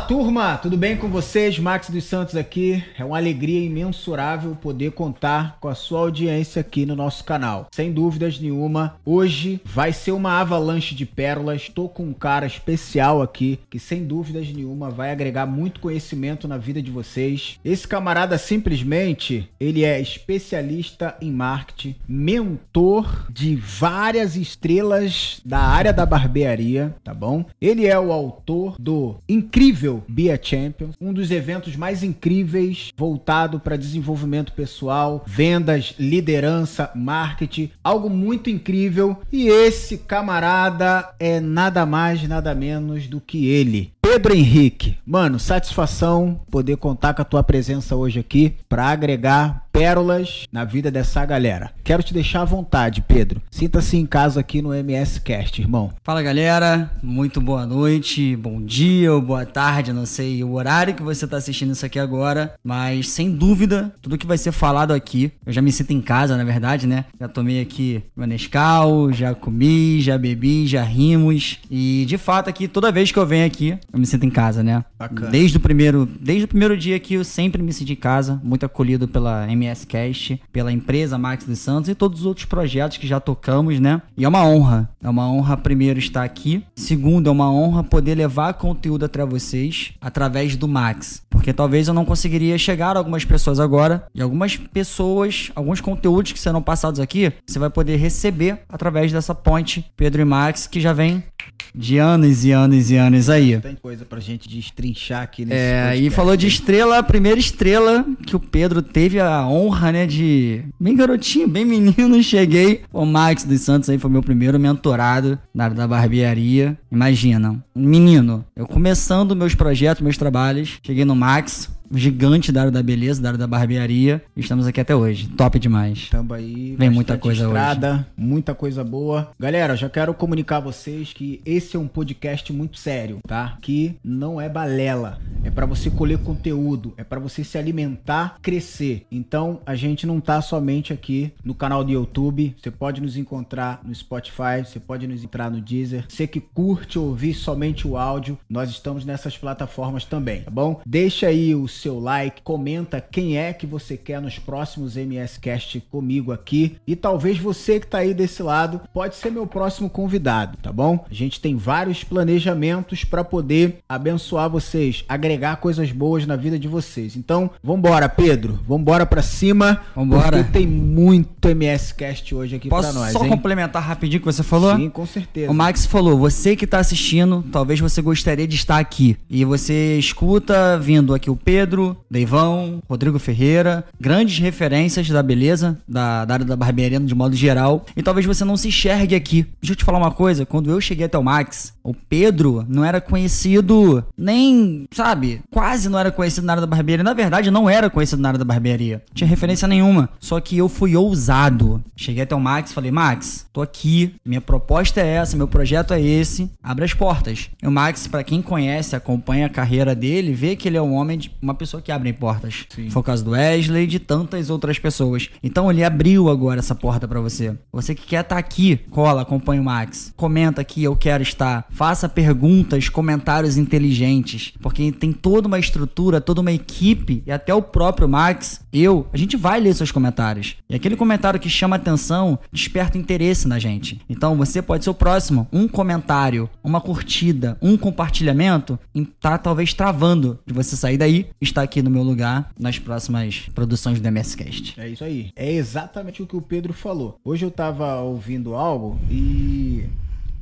Turma, tudo bem com vocês? Max dos Santos aqui. É uma alegria imensurável poder contar com a sua audiência aqui no nosso canal. Sem dúvidas nenhuma, hoje vai ser uma avalanche de pérolas. Estou com um cara especial aqui que sem dúvidas nenhuma vai agregar muito conhecimento na vida de vocês. Esse camarada simplesmente, ele é especialista em marketing, mentor de várias estrelas da área da barbearia, tá bom? Ele é o autor do incrível incrível Bia Champions, um dos eventos mais incríveis voltado para desenvolvimento pessoal, vendas, liderança, marketing, algo muito incrível. E esse camarada é nada mais, nada menos do que ele. Pedro Henrique, mano, satisfação poder contar com a tua presença hoje aqui para agregar pérolas na vida dessa galera. Quero te deixar à vontade, Pedro. Sinta-se em casa aqui no MS Cast, irmão. Fala, galera. Muito boa noite, bom dia ou boa tarde, não sei o horário que você está assistindo isso aqui agora, mas sem dúvida, tudo que vai ser falado aqui, eu já me sinto em casa, na verdade, né? Já tomei aqui meu Nescau, já comi, já bebi, já rimos e de fato aqui toda vez que eu venho aqui, eu me sinto em casa, né? Bacana. Desde o primeiro, desde o primeiro dia que eu sempre me senti em casa, muito acolhido pela MS Cast, pela empresa Max dos Santos e todos os outros projetos que já tocamos, né? E é uma honra. É uma honra primeiro estar aqui. Segundo, é uma honra poder levar conteúdo até vocês através do Max, porque talvez eu não conseguiria chegar a algumas pessoas agora e algumas pessoas, alguns conteúdos que serão passados aqui, você vai poder receber através dessa ponte Pedro e Max que já vem de anos e anos e anos aí. Tem coisa pra gente destrinchar aqui nesse É, podcast. e falou de estrela, a primeira estrela que o Pedro teve a honra, né, de... Bem garotinho, bem menino, cheguei. O Max dos Santos aí foi meu primeiro mentorado na da barbearia. Imagina, um menino, eu começando meus projetos, meus trabalhos, cheguei no Max, gigante da área da beleza, da área da barbearia. Estamos aqui até hoje. Top demais. Tamo aí. Vem muita coisa estrada, hoje. Muita coisa boa. Galera, já quero comunicar a vocês que esse é um podcast muito sério, tá? Que não é balela. É para você colher conteúdo, é para você se alimentar, crescer. Então, a gente não tá somente aqui no canal do YouTube. Você pode nos encontrar no Spotify, você pode nos entrar no Deezer. Você que curte ouvir somente o áudio, nós estamos nessas plataformas também, tá bom? Deixa aí o seu like, comenta quem é que você quer nos próximos MS Cast comigo aqui. E talvez você que tá aí desse lado pode ser meu próximo convidado, tá bom? A gente tem vários planejamentos para poder abençoar vocês, agregar coisas boas na vida de vocês. Então, vambora, Pedro. Vambora para cima. Vambora. Porque tem muito MS Cast hoje aqui para nós, só hein? complementar rapidinho o que você falou? Sim, com certeza. O Max falou, você que tá assistindo, talvez você gostaria de estar aqui. E você escuta vindo aqui o Pedro, Pedro, Deivão, Rodrigo Ferreira, grandes referências da beleza, da, da área da barbearia de modo geral. E talvez você não se enxergue aqui. Deixa eu te falar uma coisa: quando eu cheguei até o Max, o Pedro não era conhecido nem, sabe, quase não era conhecido na área da barbearia. Na verdade, não era conhecido na área da barbearia. Não tinha referência nenhuma. Só que eu fui ousado. Cheguei até o Max falei: Max, tô aqui, minha proposta é essa, meu projeto é esse, abre as portas. E o Max, para quem conhece, acompanha a carreira dele, vê que ele é um homem de uma pessoa que abre portas. Sim. Foi o caso do Wesley e de tantas outras pessoas. Então ele abriu agora essa porta para você. Você que quer estar tá aqui, cola, acompanha o Max. Comenta aqui, eu quero estar. Faça perguntas, comentários inteligentes. Porque tem toda uma estrutura, toda uma equipe e até o próprio Max, eu, a gente vai ler seus comentários. E aquele comentário que chama atenção desperta interesse na gente. Então você pode ser o próximo. Um comentário, uma curtida, um compartilhamento, tá talvez travando de você sair daí e está aqui no meu lugar nas próximas produções do MSCast. É isso aí. É exatamente o que o Pedro falou. Hoje eu tava ouvindo algo e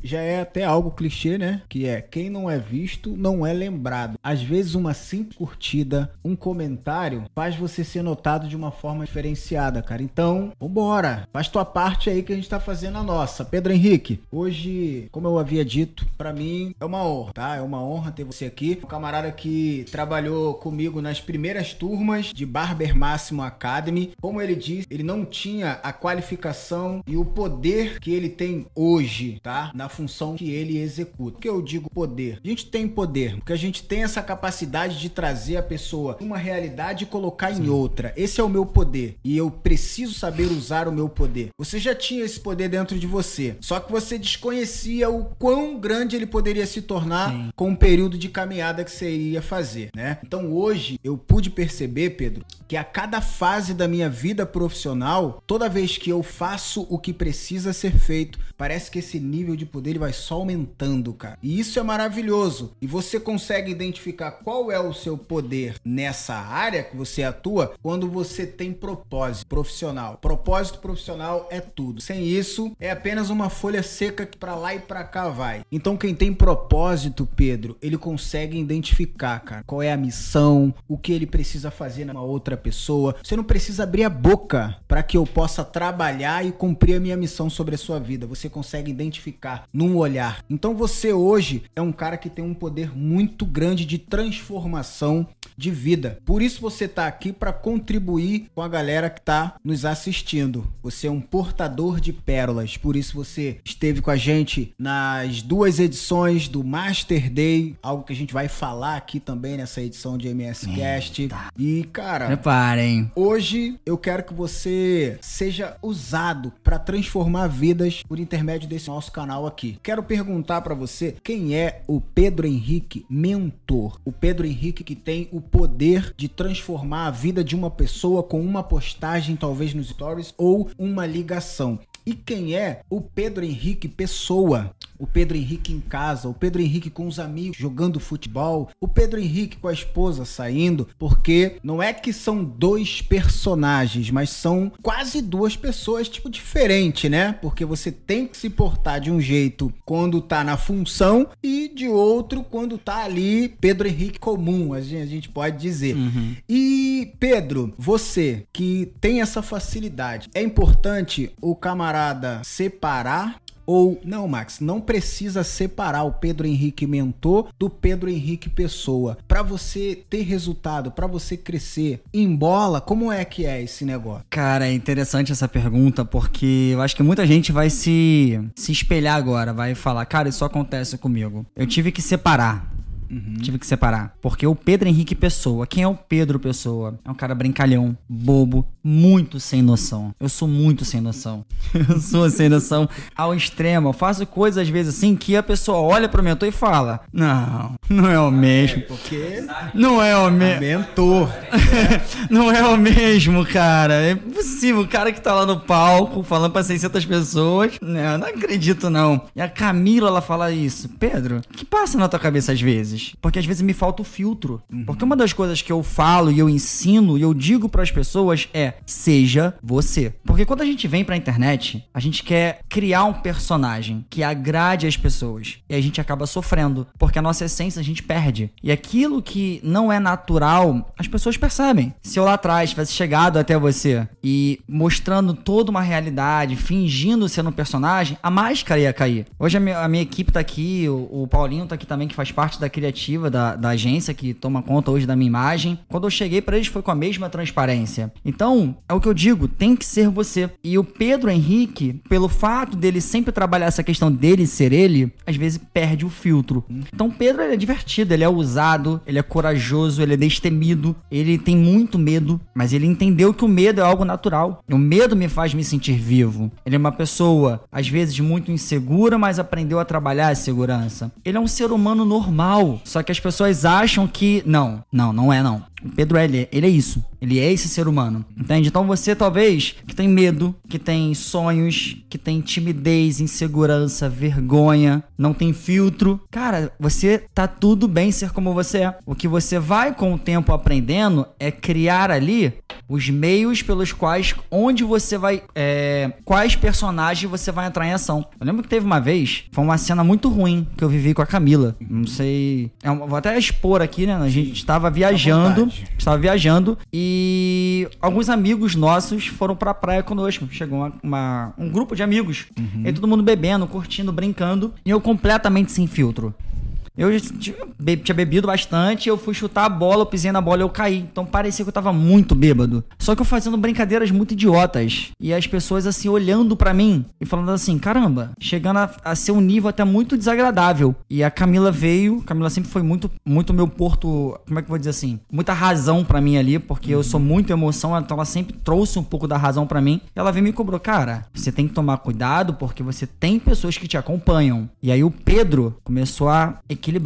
já é até algo clichê, né? Que é quem não é visto não é lembrado. Às vezes uma simples curtida, um comentário faz você ser notado de uma forma diferenciada, cara. Então, vambora. Faz tua parte aí que a gente tá fazendo a nossa. Pedro Henrique, hoje, como eu havia dito, para mim é uma honra, tá? É uma honra ter você aqui. Um camarada que trabalhou comigo nas primeiras turmas de Barber Máximo Academy. Como ele disse, ele não tinha a qualificação e o poder que ele tem hoje, tá? Na função que ele executa. Por que eu digo poder? A gente tem poder, porque a gente tem essa capacidade de trazer a pessoa uma realidade e colocar Sim. em outra. Esse é o meu poder e eu preciso saber usar o meu poder. Você já tinha esse poder dentro de você, só que você desconhecia o quão grande ele poderia se tornar Sim. com o período de caminhada que você iria fazer, né? Então hoje eu pude perceber, Pedro, que a cada fase da minha vida profissional, toda vez que eu faço o que precisa ser feito, parece que esse nível de poder ele vai só aumentando, cara. E isso é maravilhoso. E você consegue identificar qual é o seu poder nessa área que você atua quando você tem propósito profissional. Propósito profissional é tudo. Sem isso, é apenas uma folha seca que para lá e para cá vai. Então quem tem propósito, Pedro, ele consegue identificar, cara, qual é a missão, o que ele precisa fazer numa outra pessoa. Você não precisa abrir a boca para que eu possa trabalhar e cumprir a minha missão sobre a sua vida. Você consegue identificar num olhar. Então você hoje é um cara que tem um poder muito grande de transformação de vida. Por isso você está aqui para contribuir com a galera que está nos assistindo. Você é um portador de pérolas. Por isso você esteve com a gente nas duas edições do Master Day, algo que a gente vai falar aqui também nessa edição de MS Cast. E cara, Preparem. Hoje eu quero que você seja usado para transformar vidas por intermédio desse nosso canal aqui. Quero perguntar para você quem é o Pedro Henrique Mentor. O Pedro Henrique que tem o poder de transformar a vida de uma pessoa com uma postagem, talvez nos stories, ou uma ligação. E quem é o Pedro Henrique Pessoa? O Pedro Henrique em casa, o Pedro Henrique com os amigos jogando futebol, o Pedro Henrique com a esposa saindo, porque não é que são dois personagens, mas são quase duas pessoas, tipo, diferente, né? Porque você tem que se portar de um jeito quando tá na função e de outro quando tá ali Pedro Henrique comum, a gente, a gente pode dizer. Uhum. E Pedro, você que tem essa facilidade, é importante o camarada parada separar ou não, Max, não precisa separar o Pedro Henrique mentor do Pedro Henrique pessoa. Para você ter resultado, para você crescer em bola, como é que é esse negócio? Cara, é interessante essa pergunta porque eu acho que muita gente vai se se espelhar agora, vai falar, cara, isso acontece comigo. Eu tive que separar Uhum. Tive que separar. Porque o Pedro Henrique Pessoa, quem é o Pedro Pessoa? É um cara brincalhão, bobo, muito sem noção. Eu sou muito sem noção. eu sou sem noção ao extremo. Eu faço coisas às vezes assim que a pessoa olha pro mentor e fala: Não, não é o mesmo. É, porque não é o mesmo. Mentor. não é o mesmo, cara. É impossível. O cara que tá lá no palco falando pra 600 pessoas. Não, não acredito não. E a Camila, ela fala isso. Pedro, o que passa na tua cabeça às vezes? Vezes. Porque às vezes me falta o filtro. Uhum. Porque uma das coisas que eu falo e eu ensino e eu digo para as pessoas é: seja você. Porque quando a gente vem pra internet, a gente quer criar um personagem que agrade as pessoas. E a gente acaba sofrendo. Porque a nossa essência a gente perde. E aquilo que não é natural, as pessoas percebem. Se eu lá atrás tivesse chegado até você e mostrando toda uma realidade, fingindo ser um personagem, a máscara ia cair. Hoje a minha, a minha equipe tá aqui, o, o Paulinho tá aqui também, que faz parte da criação criativa da, da agência que toma conta hoje da minha imagem. Quando eu cheguei para eles foi com a mesma transparência. Então, é o que eu digo, tem que ser você. E o Pedro Henrique, pelo fato dele sempre trabalhar essa questão dele ser ele, às vezes perde o filtro. Então, Pedro é divertido, ele é ousado, ele é corajoso, ele é destemido, ele tem muito medo, mas ele entendeu que o medo é algo natural. O medo me faz me sentir vivo. Ele é uma pessoa, às vezes, muito insegura, mas aprendeu a trabalhar a segurança. Ele é um ser humano normal, só que as pessoas acham que. Não, não, não é não. O Pedro, ele, ele é isso. Ele é esse ser humano. Entende? Então você, talvez, que tem medo, que tem sonhos, que tem timidez, insegurança, vergonha, não tem filtro. Cara, você tá tudo bem ser como você é. O que você vai com o tempo aprendendo é criar ali os meios pelos quais, onde você vai, é, quais personagens você vai entrar em ação. Eu lembro que teve uma vez, foi uma cena muito ruim que eu vivi com a Camila. Não sei, é vou até expor aqui, né? A gente estava viajando, estava viajando e alguns amigos nossos foram pra praia conosco. Chegou uma, uma um grupo de amigos, uhum. e todo mundo bebendo, curtindo, brincando, e eu completamente sem filtro Eu tinha bebido bastante, eu fui chutar a bola, eu pisei na bola e eu caí. Então parecia que eu tava muito bêbado. Só que eu fazendo brincadeiras muito idiotas. E as pessoas assim olhando para mim e falando assim: caramba, chegando a, a, ser um nível até muito desagradável. E a Camila veio, Camila sempre foi muito, muito meu porto, como é que eu vou dizer assim? Muita razão para mim ali, porque eu sou muito emoção, então ela sempre trouxe um pouco da razão para mim. Ela veio e me cobrou: cara, você tem que tomar cuidado porque você tem pessoas que te acompanham. E aí o Pedro começou a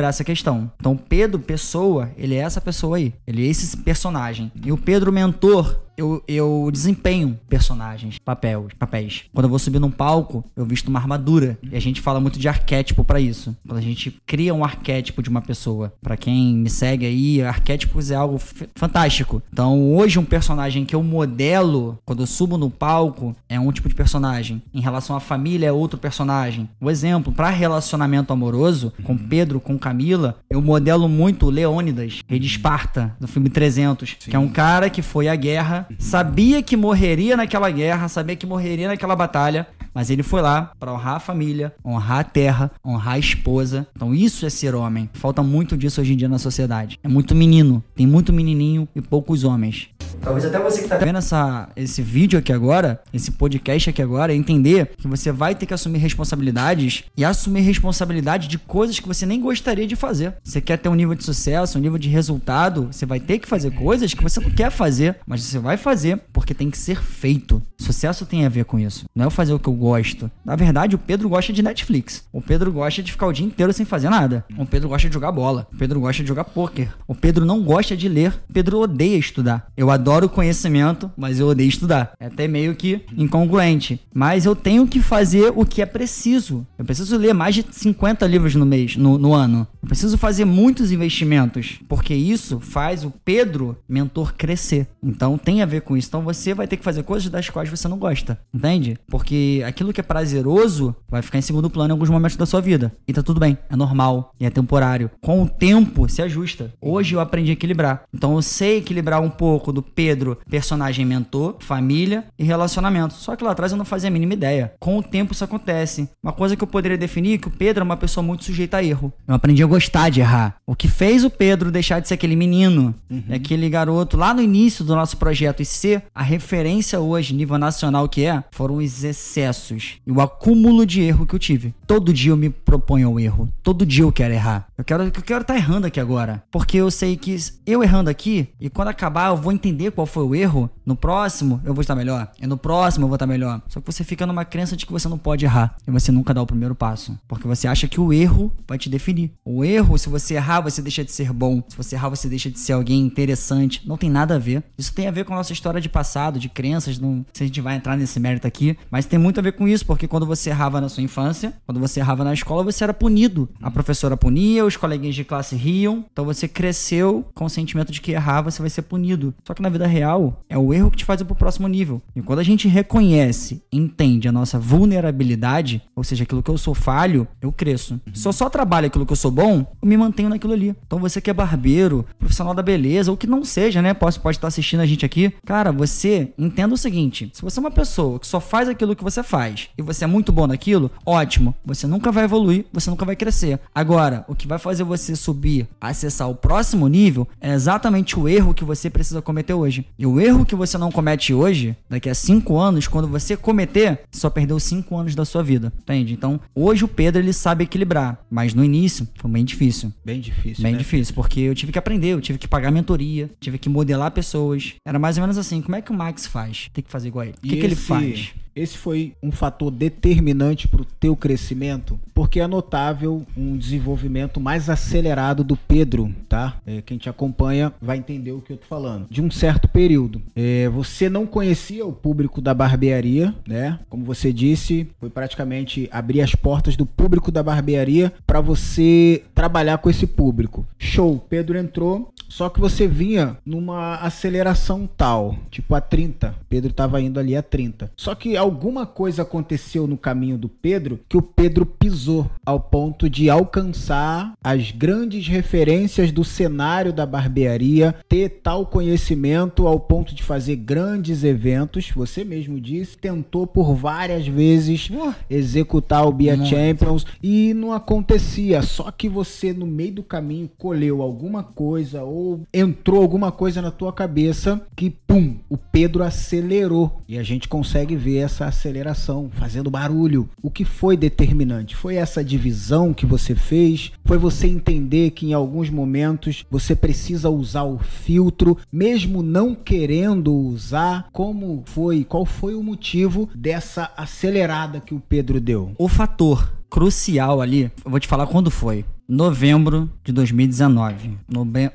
essa questão. Então, Pedro, pessoa, ele é essa pessoa aí. Ele é esse personagem. E o Pedro, mentor, eu, eu desempenho personagens, papéis, papéis. Quando eu vou subir num palco, eu visto uma armadura. E a gente fala muito de arquétipo para isso. Quando a gente cria um arquétipo de uma pessoa. para quem me segue aí, arquétipos é algo fantástico. Então, hoje um personagem que eu modelo quando eu subo no palco é um tipo de personagem. Em relação à família é outro personagem. O exemplo, para relacionamento amoroso, com Pedro, com Camila, eu modelo muito Leônidas, rei de Esparta, do filme 300, Sim. que é um cara que foi à guerra sabia que morreria naquela guerra, sabia que morreria naquela batalha, mas ele foi lá para honrar a família, honrar a terra, honrar a esposa. Então isso é ser homem. Falta muito disso hoje em dia na sociedade. É muito menino, tem muito menininho e poucos homens. Talvez até você que tá vendo essa, esse vídeo aqui agora, esse podcast aqui agora, entender que você vai ter que assumir responsabilidades e assumir responsabilidade de coisas que você nem gostaria de fazer. Você quer ter um nível de sucesso, um nível de resultado, você vai ter que fazer coisas que você não quer fazer, mas você vai fazer porque tem que ser feito. Sucesso tem a ver com isso. Não é eu fazer o que eu gosto. Na verdade, o Pedro gosta de Netflix. O Pedro gosta de ficar o dia inteiro sem fazer nada. O Pedro gosta de jogar bola. O Pedro gosta de jogar pôquer. O Pedro não gosta de ler. O Pedro odeia estudar. Eu adoro conhecimento, mas eu odeio estudar. É até meio que incongruente. Mas eu tenho que fazer o que é preciso. Eu preciso ler mais de 50 livros no mês, no, no ano. Eu preciso fazer muitos investimentos. Porque isso faz o Pedro, mentor, crescer. Então tem a ver com isso. Então você vai ter que fazer coisas das quais você não gosta. Entende? Porque aquilo que é prazeroso vai ficar em segundo plano em alguns momentos da sua vida. E tá tudo bem, é normal e é temporário. Com o tempo se ajusta. Hoje eu aprendi a equilibrar. Então eu sei equilibrar um pouco do Pedro, personagem mentor, família e relacionamento. Só que lá atrás eu não fazia a mínima ideia. Com o tempo isso acontece. Uma coisa que eu poderia definir é que o Pedro é uma pessoa muito sujeita a erro. Eu aprendi a gostar de errar. O que fez o Pedro deixar de ser aquele menino, uhum. aquele garoto lá no início do nosso projeto e ser a referência hoje, nível nacional que é, foram os excessos e o acúmulo de erro que eu tive. Todo dia eu me proponho ao erro. Todo dia eu quero errar. Eu quero eu quero estar tá errando aqui agora, porque eu sei que eu errando aqui e quando acabar eu vou entender qual foi o erro. No próximo eu vou estar melhor. E no próximo eu vou estar melhor. Só que você fica numa crença de que você não pode errar e você nunca dá o primeiro passo, porque você acha que o erro vai te definir. O erro, se você errar, você deixa de ser bom. Se você errar, você deixa de ser alguém interessante. Não tem nada a ver. Isso tem a ver com a nossa história de passado, de crenças, não sei se a gente vai entrar nesse mérito aqui, mas tem muito a ver com isso, porque quando você errava na sua infância, quando você errava na escola, você era punido. A professora punia, os coleguinhas de classe riam, então você cresceu com o sentimento de que errar você vai ser punido. Só que na vida real, é o erro que te faz ir pro próximo nível. E quando a gente reconhece, entende a nossa vulnerabilidade, ou seja, aquilo que eu sou falho, eu cresço. Se eu só trabalho aquilo que eu sou bom, eu me mantenho naquilo ali. Então você que é barbeiro, profissional da beleza, ou que não seja, né? Pode, pode estar assistindo a gente aqui. Cara, você entenda o seguinte: se você é uma pessoa que só faz aquilo que você faz e você é muito bom naquilo, ótimo. Você nunca vai evoluir, você nunca vai crescer. Agora, o que vai fazer você subir, acessar o próximo nível, é exatamente o erro que você precisa cometer hoje. E o erro que você não comete hoje, daqui a cinco anos, quando você cometer, só perdeu cinco anos da sua vida. Entende? Então, hoje o Pedro ele sabe equilibrar, mas no início foi bem difícil. Bem difícil. Bem né? difícil, porque eu tive que aprender, eu tive que pagar mentoria, tive que modelar pessoas. Era mais ou menos assim: como é que o Max faz? Tem que fazer igual a ele. O que, que ele faz? Esse foi um fator determinante para o teu crescimento, porque é notável um desenvolvimento mais acelerado do Pedro, tá? É, quem te acompanha vai entender o que eu tô falando. De um certo período, é, você não conhecia o público da barbearia, né? Como você disse, foi praticamente abrir as portas do público da barbearia para você trabalhar com esse público. Show, Pedro entrou, Só que você vinha numa aceleração tal, tipo a 30. Pedro estava indo ali a 30. Só que alguma coisa aconteceu no caminho do Pedro que o Pedro pisou ao ponto de alcançar as grandes referências do cenário da barbearia, ter tal conhecimento ao ponto de fazer grandes eventos. Você mesmo disse, tentou por várias vezes executar o Bia Champions e não acontecia. Só que você no meio do caminho colheu alguma coisa ou entrou alguma coisa na tua cabeça que pum, o Pedro acelerou e a gente consegue ver essa aceleração fazendo barulho. O que foi determinante? Foi essa divisão que você fez? Foi você entender que em alguns momentos você precisa usar o filtro, mesmo não querendo usar? Como foi? Qual foi o motivo dessa acelerada que o Pedro deu? O fator crucial ali, eu vou te falar quando foi novembro de 2019.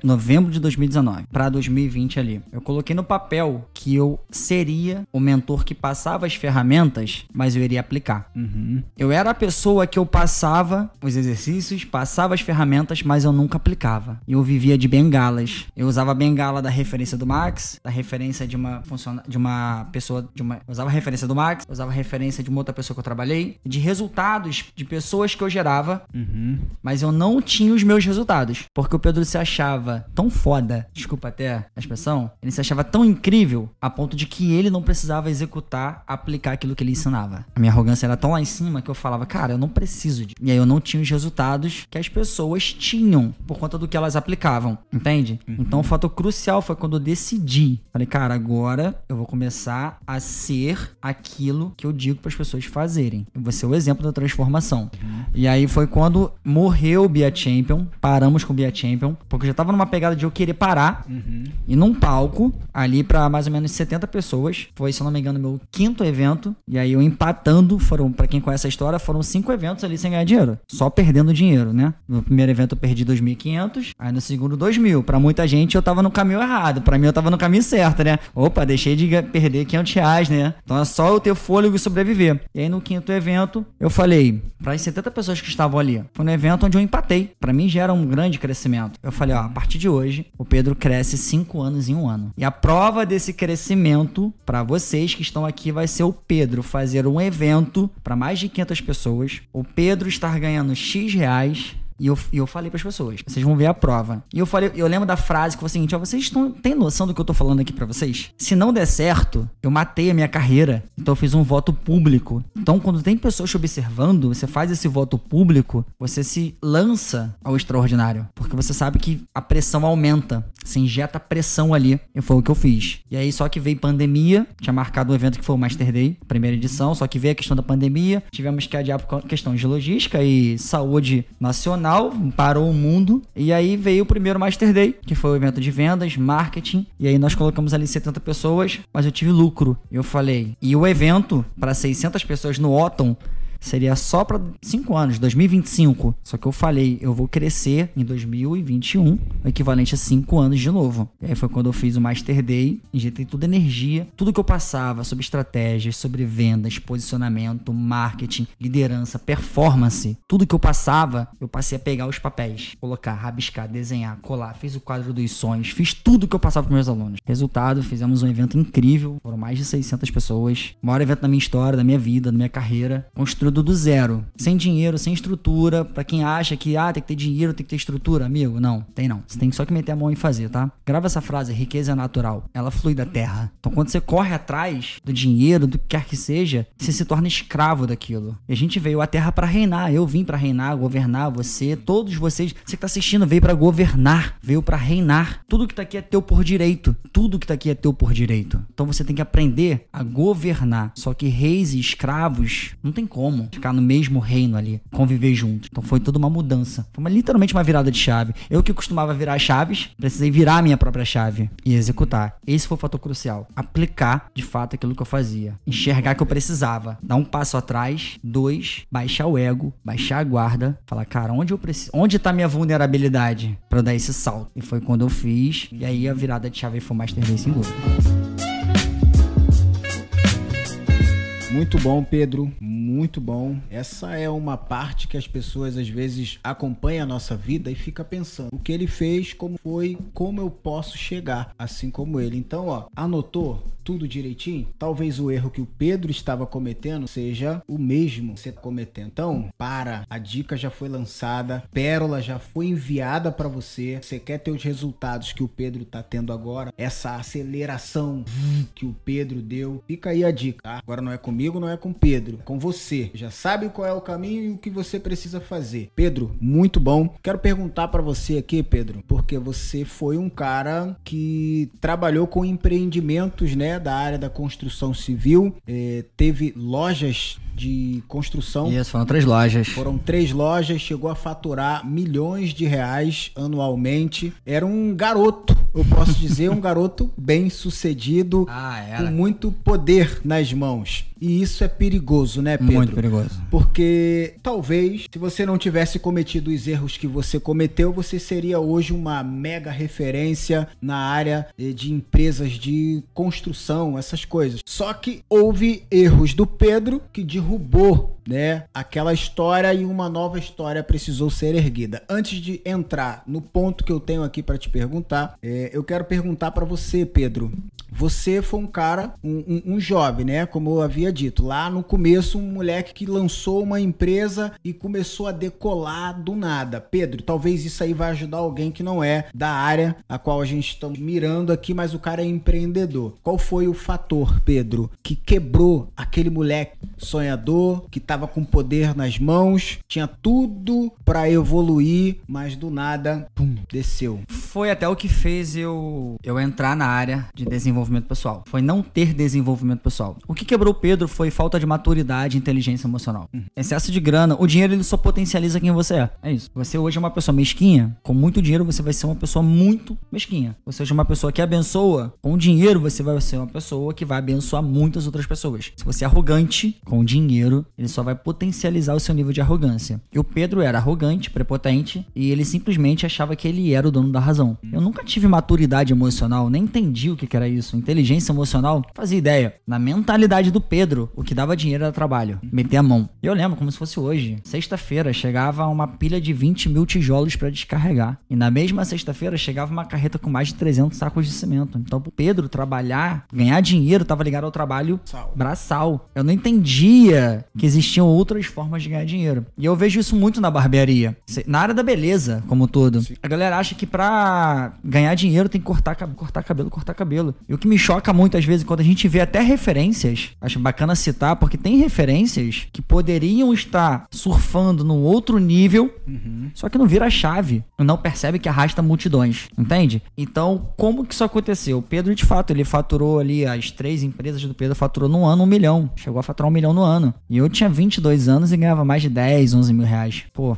novembro de 2019 para 2020 ali. Eu coloquei no papel que eu seria o mentor que passava as ferramentas, mas eu iria aplicar. Uhum. Eu era a pessoa que eu passava os exercícios, passava as ferramentas, mas eu nunca aplicava. Eu vivia de bengalas. Eu usava a bengala da referência do Max, da referência de uma funciona de uma pessoa de uma eu usava a referência do Max, usava a referência de uma outra pessoa que eu trabalhei, de resultados de pessoas que eu gerava, uhum. mas eu não não tinha os meus resultados. Porque o Pedro se achava tão foda, desculpa até a expressão, ele se achava tão incrível a ponto de que ele não precisava executar, aplicar aquilo que ele ensinava. A minha arrogância era tão lá em cima que eu falava, cara, eu não preciso de. E aí eu não tinha os resultados que as pessoas tinham por conta do que elas aplicavam, entende? Uhum. Então o fato crucial foi quando eu decidi. Falei, cara, agora eu vou começar a ser aquilo que eu digo para as pessoas fazerem. Eu vou ser o exemplo da transformação. Uhum. E aí foi quando morreu o Bia Champion, paramos com o Bia Champion, porque eu já tava numa pegada de eu querer parar. Uhum. E num palco, ali para mais ou menos 70 pessoas. Foi, se eu não me engano, meu quinto evento. E aí eu empatando, foram, para quem conhece a história, foram cinco eventos ali sem ganhar dinheiro. Só perdendo dinheiro, né? No primeiro evento eu perdi 2.500, aí no segundo 2.000. Pra muita gente eu tava no caminho errado, pra mim eu tava no caminho certo, né? Opa, deixei de perder 500 reais, né? Então é só eu ter fôlego e sobreviver. E aí no quinto evento eu falei, para as 70 pessoas que estavam ali, foi um evento onde eu empatei empatei. Para mim já era um grande crescimento. Eu falei, ó, a partir de hoje, o Pedro cresce cinco anos em um ano. E a prova desse crescimento para vocês que estão aqui vai ser o Pedro fazer um evento para mais de 500 pessoas. O Pedro estar ganhando X reais e eu, eu falei para as pessoas, vocês vão ver a prova. E eu falei, eu lembro da frase que foi o seguinte: ó, vocês estão, têm noção do que eu tô falando aqui para vocês? Se não der certo, eu matei a minha carreira. Então eu fiz um voto público. Então, quando tem pessoas te observando, você faz esse voto público, você se lança ao extraordinário. Porque você sabe que a pressão aumenta. Você injeta pressão ali. E foi o que eu fiz. E aí, só que veio pandemia. Tinha marcado um evento que foi o Master Day, primeira edição. Só que veio a questão da pandemia. Tivemos que adiar por questão de logística e saúde nacional parou o mundo. E aí veio o primeiro Master Day, que foi o evento de vendas, marketing. E aí nós colocamos ali 70 pessoas, mas eu tive lucro. Eu falei. E o evento para 600 pessoas no Otton seria só para 5 anos, 2025. Só que eu falei, eu vou crescer em 2021, o equivalente a 5 anos de novo. E aí foi quando eu fiz o Master Day, injetei toda a energia, tudo que eu passava sobre estratégias, sobre vendas, posicionamento, marketing, liderança, performance, tudo que eu passava, eu passei a pegar os papéis, colocar, rabiscar, desenhar, colar, fiz o quadro dos sonhos, fiz tudo que eu passava para meus alunos. Resultado, fizemos um evento incrível, foram mais de 600 pessoas, maior evento da minha história, da minha vida, da minha carreira, construí construído do zero, sem dinheiro, sem estrutura. Para quem acha que ah, tem que ter dinheiro, tem que ter estrutura, amigo, não, tem não. Você tem só que meter a mão e fazer, tá? Grava essa frase, riqueza natural. Ela flui da terra. Então quando você corre atrás do dinheiro, do que quer que seja, você se torna escravo daquilo. E a gente veio à terra para reinar. Eu vim para reinar, governar, você, todos vocês, você que tá assistindo veio para governar, veio para reinar. Tudo que tá aqui é teu por direito. Tudo que tá aqui é teu por direito. Então você tem que aprender a governar. Só que reis e escravos não tem como como ficar no mesmo reino ali, conviver junto. Então foi toda uma mudança. Foi uma, literalmente uma virada de chave. Eu que costumava virar chaves, precisei virar a minha própria chave e executar. Esse foi o fator crucial. Aplicar de fato aquilo que eu fazia. Enxergar que eu precisava. Dar um passo atrás. Dois, baixar o ego, baixar a guarda. Falar, cara, onde eu preciso. Onde tá minha vulnerabilidade? para dar esse salto. E foi quando eu fiz. E aí a virada de chave foi mais Master Race em Muito bom, Pedro. Muito bom. Essa é uma parte que as pessoas às vezes acompanham a nossa vida e fica pensando o que ele fez, como foi, como eu posso chegar assim como ele. Então, ó, anotou tudo direitinho? Talvez o erro que o Pedro estava cometendo seja o mesmo que você tá cometendo. Então, para, a dica já foi lançada, pérola já foi enviada para você. Você quer ter os resultados que o Pedro tá tendo agora? Essa aceleração que o Pedro deu. Fica aí a dica. Tá? Agora não é comigo, não é com Pedro, com você. Já sabe qual é o caminho e o que você precisa fazer. Pedro, muito bom. Quero perguntar para você aqui, Pedro, porque você foi um cara que trabalhou com empreendimentos, né? Da área da construção civil, eh, teve lojas de construção. Isso, foram três lojas. Foram três lojas, chegou a faturar milhões de reais anualmente. Era um garoto, eu posso dizer, um garoto bem sucedido, ah, com muito poder nas mãos. E isso é perigoso, né, Pedro? Muito perigoso. Porque talvez, se você não tivesse cometido os erros que você cometeu, você seria hoje uma mega referência na área eh, de empresas de construção, essas coisas. Só que houve erros do Pedro que de derrubou, né, aquela história e uma nova história precisou ser erguida. Antes de entrar no ponto que eu tenho aqui para te perguntar, é, eu quero perguntar para você, Pedro. Você foi um cara, um, um, um, jovem, né? Como eu havia dito, lá no começo, um moleque que lançou uma empresa e começou a decolar do nada. Pedro, talvez isso aí vai ajudar alguém que não é da área a qual a gente está mirando aqui, mas o cara é empreendedor. Qual foi o fator, Pedro, que quebrou aquele moleque sonhador, que estava com poder nas mãos, tinha tudo para evoluir, mas do nada, pum, desceu? Foi até o que fez eu, eu entrar na área de desenvolvimento desenvolvimento pessoal. Foi não ter desenvolvimento pessoal. O que quebrou o Pedro foi falta de maturidade e inteligência emocional. Uhum. Excesso de grana. O dinheiro ele só potencializa quem você é. É isso. Você hoje é uma pessoa mesquinha. Com muito dinheiro você vai ser uma pessoa muito mesquinha. Você hoje é uma pessoa que abençoa. Com dinheiro você vai ser uma pessoa que vai abençoar muitas outras pessoas. Se você é arrogante com dinheiro, ele só vai potencializar o seu nível de arrogância. E o Pedro era arrogante, prepotente e ele simplesmente achava que ele era o dono da razão. Eu nunca tive maturidade emocional, nem entendi o que era isso, inteligência emocional, fazia ideia. Na mentalidade do Pedro, o que dava dinheiro era trabalho, meter a mão. Eu lembro como se fosse hoje. Sexta-feira chegava uma pilha de 20 mil tijolos para descarregar. E na mesma sexta-feira chegava uma carreta com mais de 300 sacos de cimento. Então, pro Pedro trabalhar, ganhar dinheiro, tava ligado ao trabalho Sal. braçal. Eu não entendia que existiam outras formas de ganhar dinheiro. E eu vejo isso muito na barbearia. Na área da beleza, como todo. Sim. A galera acha que pra ganhar dinheiro tem que cortar, cortar cabelo, cortar cabelo. E o que me choca muito às vezes quando a gente vê até referências, acho bacana citar, porque tem referências que poderiam estar surfando num outro nível, uhum. só que não vira chave, não percebe que arrasta multidões, entende? Então, como que isso aconteceu? O Pedro, de fato, ele faturou ali, as três empresas do Pedro faturou num ano um milhão, chegou a faturar um milhão no ano. E eu tinha 22 anos e ganhava mais de 10, 11 mil reais. Pô,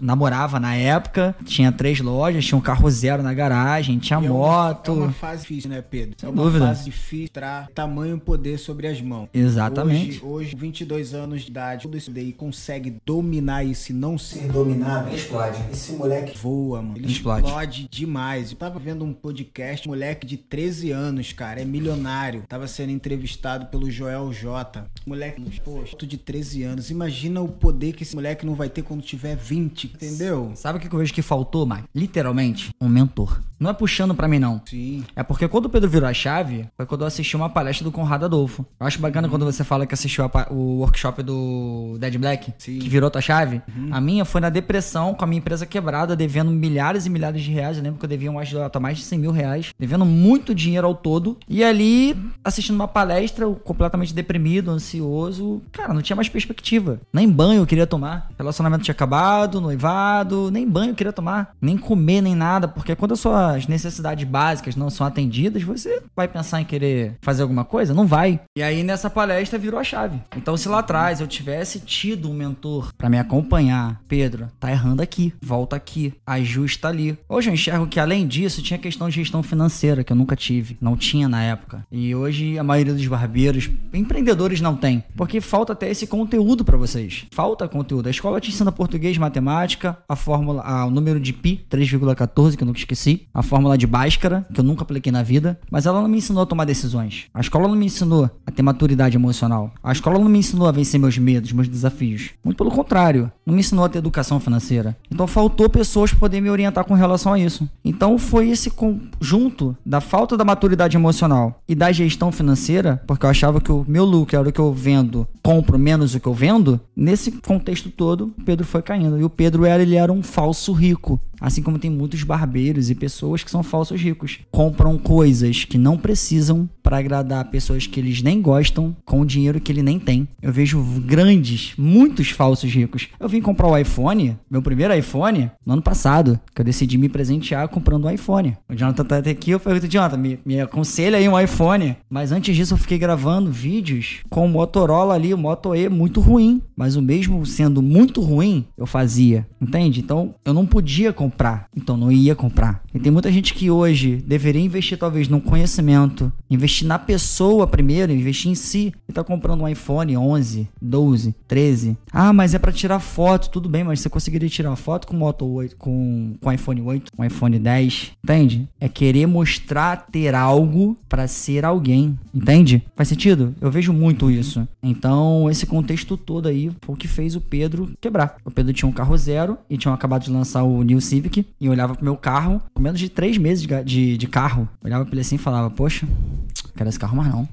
namorava na época, tinha três lojas, tinha um carro zero na garagem, tinha e moto. É uma, é uma fase difícil, né, Pedro? Sem é uma dúvida. fase difícil tamanho poder sobre as mãos. Exatamente. Hoje, hoje 22 anos de idade, tudo isso daí consegue dominar isso e não ser dominado. Explode. Esse moleque voa, mano. Ele explode. explode demais. Eu tava vendo um podcast, moleque de 13 anos, cara, é milionário. Tava sendo entrevistado pelo Joel J. Moleque, poxa, de 13 anos. Imagina o poder que esse moleque não vai ter quando tiver 20, entendeu? Sabe o que eu vejo que faltou, Mike? Literalmente, um mentor. Não é puxando para mim, não. Sim. É porque quando o Pedro virou a chave, foi quando eu assisti uma palestra do Conrado Adolfo. Eu acho bacana uhum. quando você fala que assistiu a, o workshop do Dead Black, Sim. que virou tua chave. Uhum. A minha foi na depressão, com a minha empresa quebrada, devendo milhares e milhares de reais. Eu lembro que eu devia agiota mais de 100 mil reais, devendo muito dinheiro ao todo. E ali, assistindo uma palestra, completamente deprimido, ansioso. Cara, não tinha mais perspectiva. Nem banho eu queria tomar. Relacionamento tinha acabado, noivado, nem banho eu queria tomar. Nem comer, nem nada. Porque quando as necessidades básicas não são atendidas, você vai pensar em querer fazer alguma coisa? Não vai. E aí nessa palestra virou a chave. Então se lá atrás eu tivesse tido um mentor para me acompanhar, Pedro, tá errando aqui, volta aqui, ajusta ali. Hoje eu enxergo que além disso tinha questão de gestão financeira que eu nunca tive, não tinha na época. E hoje a maioria dos barbeiros, empreendedores não tem, porque falta até esse conteúdo para vocês. Falta conteúdo. A escola te ensina português, matemática, a fórmula, a, o número de pi 3,14 que eu nunca esqueci, a fórmula de Bhaskara, que eu nunca apliquei na vida, mas ela não me ensinou a tomar decisões. A escola não me ensinou a ter maturidade emocional. A escola não me ensinou a vencer meus medos, meus desafios. Muito pelo contrário, não me ensinou a ter educação financeira. Então faltou pessoas para poder me orientar com relação a isso. Então foi esse conjunto da falta da maturidade emocional e da gestão financeira, porque eu achava que o meu lucro era o que eu vendo, compro menos o que eu vendo. Nesse contexto todo, o Pedro foi caindo. E o Pedro era, ele era um falso rico. Assim como tem muitos barbeiros e pessoas que são falsos ricos. Compram coisas que não precisam para agradar pessoas que eles nem gostam com o dinheiro que ele nem tem. Eu vejo grandes, muitos falsos ricos. Eu vim comprar o iPhone, meu primeiro iPhone, no ano passado, que eu decidi me presentear comprando um iPhone. O Jonathan tá até aqui, eu falei, Jonathan, me, me aconselha aí um iPhone. Mas antes disso eu fiquei gravando vídeos com o Motorola ali, o Moto E, muito ruim. Mas o mesmo sendo muito ruim, eu fazia, entende? Então eu não podia comprar, então não ia comprar. E tem muita gente que hoje deveria investir talvez num conhecimento, investir investir na pessoa primeiro, investir em si. E tá comprando um iPhone 11, 12, 13. Ah, mas é para tirar foto, tudo bem, mas você conseguiria tirar foto com Moto 8, com, com iPhone 8, com iPhone 10, entende? É querer mostrar ter algo para ser alguém, entende? Faz sentido? Eu vejo muito isso. Então, esse contexto todo aí foi o que fez o Pedro quebrar. O Pedro tinha um carro zero e tinha acabado de lançar o New Civic e olhava pro meu carro, com menos de três meses de, de, de carro, olhava pra ele assim e falava, poxa, quero esse carro mais não.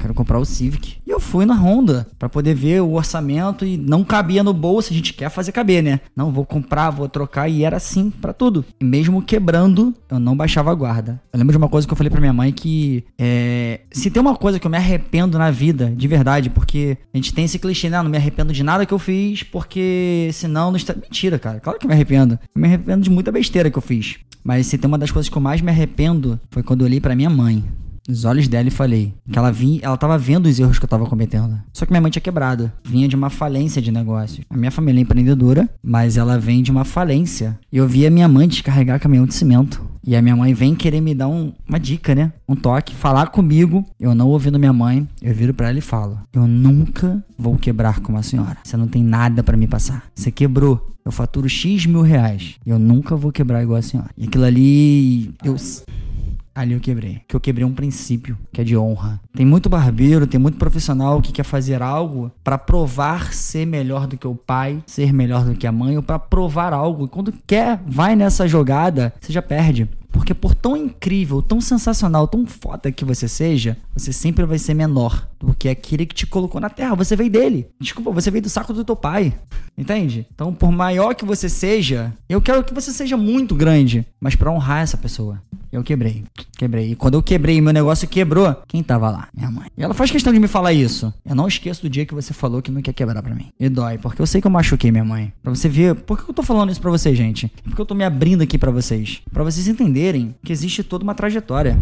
Quero comprar o Civic. E eu fui na Honda para poder ver o orçamento e não cabia no bolso. A gente quer fazer caber, né? Não, vou comprar, vou trocar. E era assim para tudo. E mesmo quebrando, eu não baixava a guarda. Eu lembro de uma coisa que eu falei pra minha mãe que é, se tem uma coisa que eu me arrependo na vida, de verdade, porque a gente tem esse clichê, né? Não me arrependo de nada que eu fiz, porque senão não está. Mentira, cara. Claro que eu me arrependo. Eu me arrependo de muita besteira que eu fiz. Mas se tem uma das coisas que eu mais me arrependo foi quando eu olhei para minha mãe nos olhos dela e falei que ela vinha, ela tava vendo os erros que eu tava cometendo. Só que minha mãe tinha quebrado, vinha de uma falência de negócio. A minha família é empreendedora, mas ela vem de uma falência. E eu via minha mãe descarregar caminhão de cimento. E a minha mãe vem querer me dar um, uma dica, né? Um toque, falar comigo. Eu não ouvindo minha mãe, eu viro para ela e falo: Eu nunca vou quebrar com uma senhora. Você não tem nada para me passar. Você quebrou. Eu faturo X mil reais. Eu nunca vou quebrar igual a senhora. E aquilo ali. Eu. Ali eu quebrei. Que eu quebrei um princípio, que é de honra. Tem muito barbeiro, tem muito profissional que quer fazer algo para provar ser melhor do que o pai, ser melhor do que a mãe, ou para provar algo. E quando quer, vai nessa jogada, você já perde. Porque por tão incrível, tão sensacional, tão foda que você seja, você sempre vai ser menor do que aquele que te colocou na terra. Você veio dele. Desculpa, você veio do saco do teu pai. Entende? Então, por maior que você seja, eu quero que você seja muito grande, mas para honrar essa pessoa. Eu quebrei. Quebrei. E quando eu quebrei, meu negócio quebrou. Quem tava lá? Minha mãe. E ela faz questão de me falar isso. Eu não esqueço do dia que você falou que não quer quebrar para mim. E dói, porque eu sei que eu machuquei minha mãe. Para você ver, por que eu tô falando isso para vocês, gente? Porque eu tô me abrindo aqui para vocês, para vocês entenderem que existe toda uma trajetória.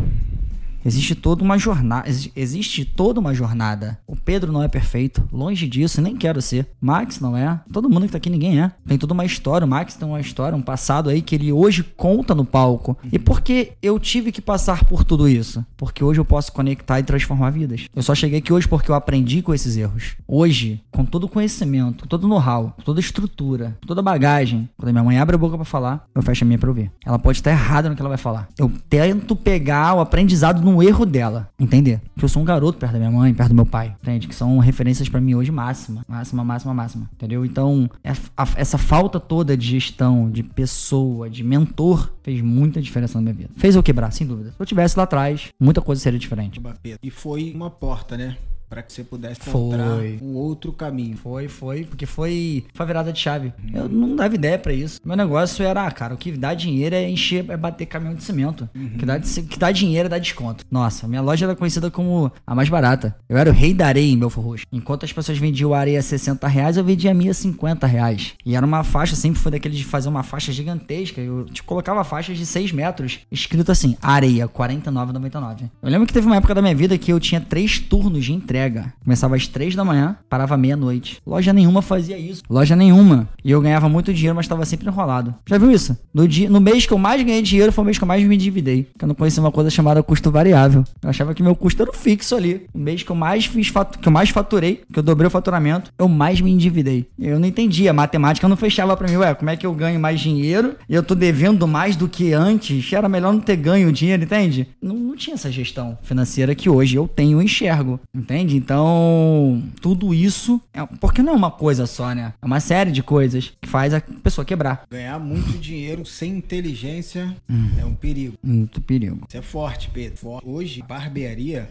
Existe toda uma jornada, existe toda uma jornada. O Pedro não é perfeito, longe disso, nem quero ser. Max não é. Todo mundo que tá aqui ninguém é. Tem toda uma história, o Max tem uma história, um passado aí que ele hoje conta no palco. E por que eu tive que passar por tudo isso? Porque hoje eu posso conectar e transformar vidas. Eu só cheguei aqui hoje porque eu aprendi com esses erros. Hoje, com todo o conhecimento, todo o know-how, toda a estrutura, toda a bagagem, quando a minha mãe abre a boca para falar, eu fecho a minha pra ouvir. Ela pode estar errada no que ela vai falar. Eu tento pegar o aprendizado erro dela, entender? Que eu sou um garoto perto da minha mãe, perto do meu pai, entende? Que são referências para mim hoje máxima, máxima, máxima, máxima, entendeu? Então, é essa falta toda de gestão, de pessoa, de mentor, fez muita diferença na minha vida. Fez eu quebrar, sem dúvida. Se eu tivesse lá atrás, muita coisa seria diferente. E foi uma porta, né? Para que você pudesse encontrar foi. um outro caminho. Foi, foi, porque foi, foi a virada de chave. Uhum. Eu não dava ideia para isso. Meu negócio era, ah, cara, o que dá dinheiro é encher, é bater caminhão de cimento. Uhum. O que dá, que dá dinheiro é dar desconto. Nossa, minha loja era conhecida como a mais barata. Eu era o rei da areia em Belfort Roxo. Enquanto as pessoas vendiam areia a 60 reais, eu vendia a minha a 50 reais. E era uma faixa, sempre foi daquele de fazer uma faixa gigantesca. Eu te colocava faixas de 6 metros, escrito assim, areia, 49,99. Eu lembro que teve uma época da minha vida que eu tinha três turnos de entrega entrega. Começava às três da manhã, parava meia-noite. Loja nenhuma fazia isso. Loja nenhuma. E eu ganhava muito dinheiro, mas estava sempre enrolado. Já viu isso? No, dia, no mês que eu mais ganhei dinheiro foi o mês que eu mais me endividei. Porque eu não conhecia uma coisa chamada custo variável. Eu achava que meu custo era fixo ali. O mês que eu mais fiz que eu mais faturei, que eu dobrei o faturamento, eu mais me endividei. Eu não entendia. A matemática não fechava para mim. Ué, como é que eu ganho mais dinheiro e eu tô devendo mais do que antes? Era melhor não ter ganho dinheiro, entende? Não, não tinha essa gestão financeira que hoje eu tenho e enxergo. Entende? Então, tudo isso. É, porque não é uma coisa só, né? É uma série de coisas que faz a pessoa quebrar. Ganhar muito dinheiro sem inteligência hum. é um perigo. Muito perigo. Isso é forte, Pedro. Hoje, barbearia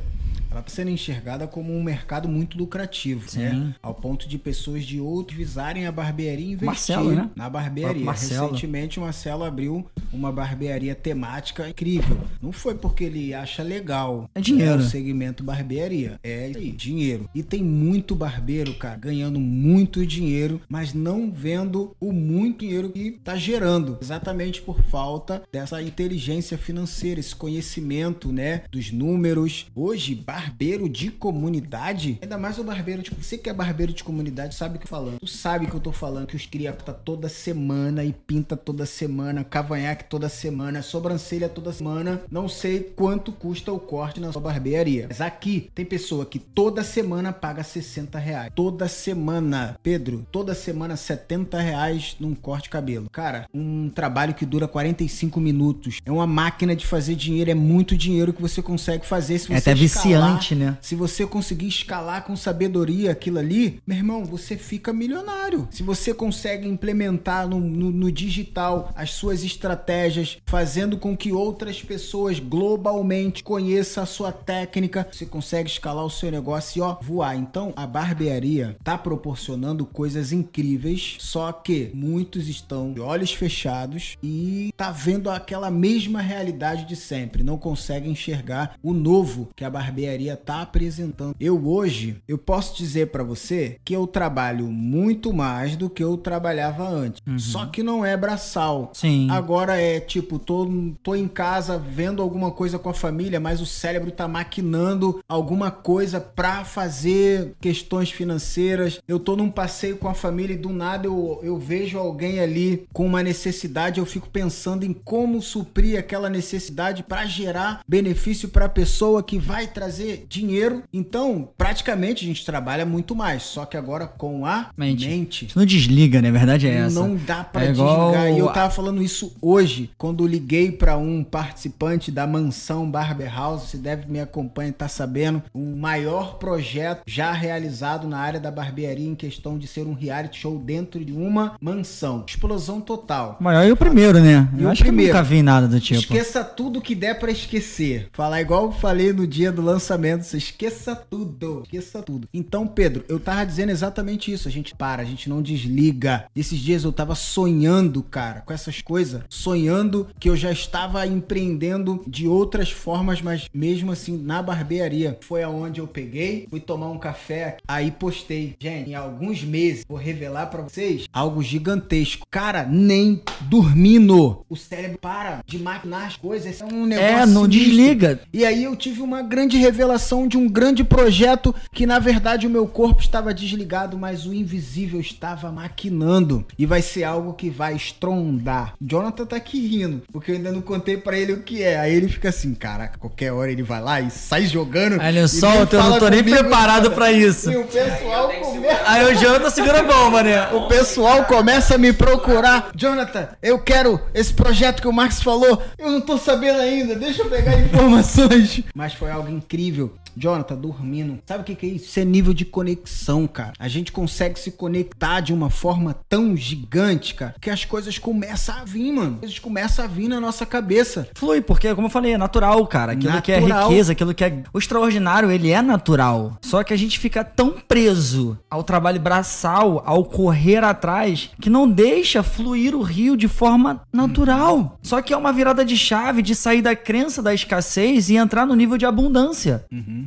ela está sendo enxergada como um mercado muito lucrativo, Sim. né? Ao ponto de pessoas de outros visarem a barbearia e investir Marcelo, né? na barbearia. Marcelo. Recentemente, o Marcelo abriu uma barbearia temática incrível. Não foi porque ele acha legal é dinheiro. o segmento barbearia. É dinheiro. E tem muito barbeiro, cara, ganhando muito dinheiro, mas não vendo o muito dinheiro que tá gerando. Exatamente por falta dessa inteligência financeira, esse conhecimento, né? Dos números. Hoje, barbeiro de comunidade, ainda mais o barbeiro, tipo, você que é barbeiro de comunidade sabe o que eu tô falando. Tu sabe que eu tô falando que os cria tá toda semana e pinta toda semana, cavanhaque toda semana, sobrancelha toda semana. Não sei quanto custa o corte na sua barbearia. Mas aqui tem pessoa que toda semana paga 60 reais. Toda semana, Pedro, toda semana 70 reais num corte de cabelo. Cara, um trabalho que dura 45 minutos. É uma máquina de fazer dinheiro, é muito dinheiro que você consegue fazer se é você é até viciante, né? Se você conseguir escalar com sabedoria aquilo ali, meu irmão, você fica milionário. Se você consegue implementar no, no, no digital as suas estratégias, fazendo com que outras pessoas globalmente conheçam a sua técnica, você consegue escalar o seu negócio e ó, voar. Então, a barbearia tá proporcionando coisas incríveis, só que muitos estão de olhos fechados e tá vendo aquela mesma realidade de sempre, não conseguem enxergar o novo que a barbearia tá apresentando. Eu hoje, eu posso dizer para você que eu trabalho muito mais do que eu trabalhava antes. Uhum. Só que não é braçal. Sim. Agora é tipo, tô, tô em casa vendo alguma coisa com a família, mas o cérebro tá maquinando alguma coisa para fazer questões financeiras. Eu tô num passeio com a família e do nada eu, eu vejo alguém ali com uma necessidade, eu fico pensando em como suprir aquela necessidade para gerar benefício para a pessoa que vai trazer dinheiro. Então, praticamente a gente trabalha muito mais, só que agora com a mente. mente não desliga, né? A verdade é essa. Não dá para é desligar. E eu tava falando isso hoje, quando liguei para um participante da mansão Barber House, você deve me acompanhar e tá sabendo, um maior projeto já realizado na área da barbearia em questão de ser um reality show dentro de uma mansão. Explosão total. O maior e o primeiro, né? Eu acho primeiro. que nunca vi nada do tipo. Esqueça tudo que der para esquecer. Falar igual eu falei no dia do lançamento, você esqueça tudo, esqueça tudo. Então, Pedro, eu tava dizendo exatamente isso. A gente para, a gente não desliga. Esses dias eu tava sonhando, cara, com essas coisas, sonhando que eu já estava empreendendo de outras formas, mas mesmo assim na barbearia. Foi aonde eu peguei, fui tomar um café, aí postei. Gente, em alguns meses vou revelar para vocês algo gigantesco. Cara, nem dormindo. O cérebro para de maquinar as coisas. É um é, negócio. É, não sinistro. desliga. E aí eu tive uma grande revelação de um grande projeto que na verdade o meu corpo estava desligado, mas o invisível estava maquinando e vai ser algo que vai estrondar. Jonathan tá aqui rindo, porque eu ainda não contei para ele o que é. Aí ele fica assim, caraca, qualquer hora ele vai lá e sai jogando. Aí ele solta, eu não tô nem preparado para isso. E o pessoal começa... Aí o Jonathan segura a bomba, né? O pessoal começa a me procurar. Jonathan, eu quero esse projeto que o Max falou. Eu não tô sabendo ainda, deixa eu pegar informações. Mas foi algo incrível possível Jonathan, dormindo. Sabe o que, que é isso? Isso é nível de conexão, cara. A gente consegue se conectar de uma forma tão gigante, cara, que as coisas começam a vir, mano. As coisas começam a vir na nossa cabeça. Flui, porque, como eu falei, é natural, cara. Aquilo natural. que é riqueza, aquilo que é. O extraordinário, ele é natural. Só que a gente fica tão preso ao trabalho braçal, ao correr atrás, que não deixa fluir o rio de forma natural. Só que é uma virada de chave de sair da crença da escassez e entrar no nível de abundância. Uhum.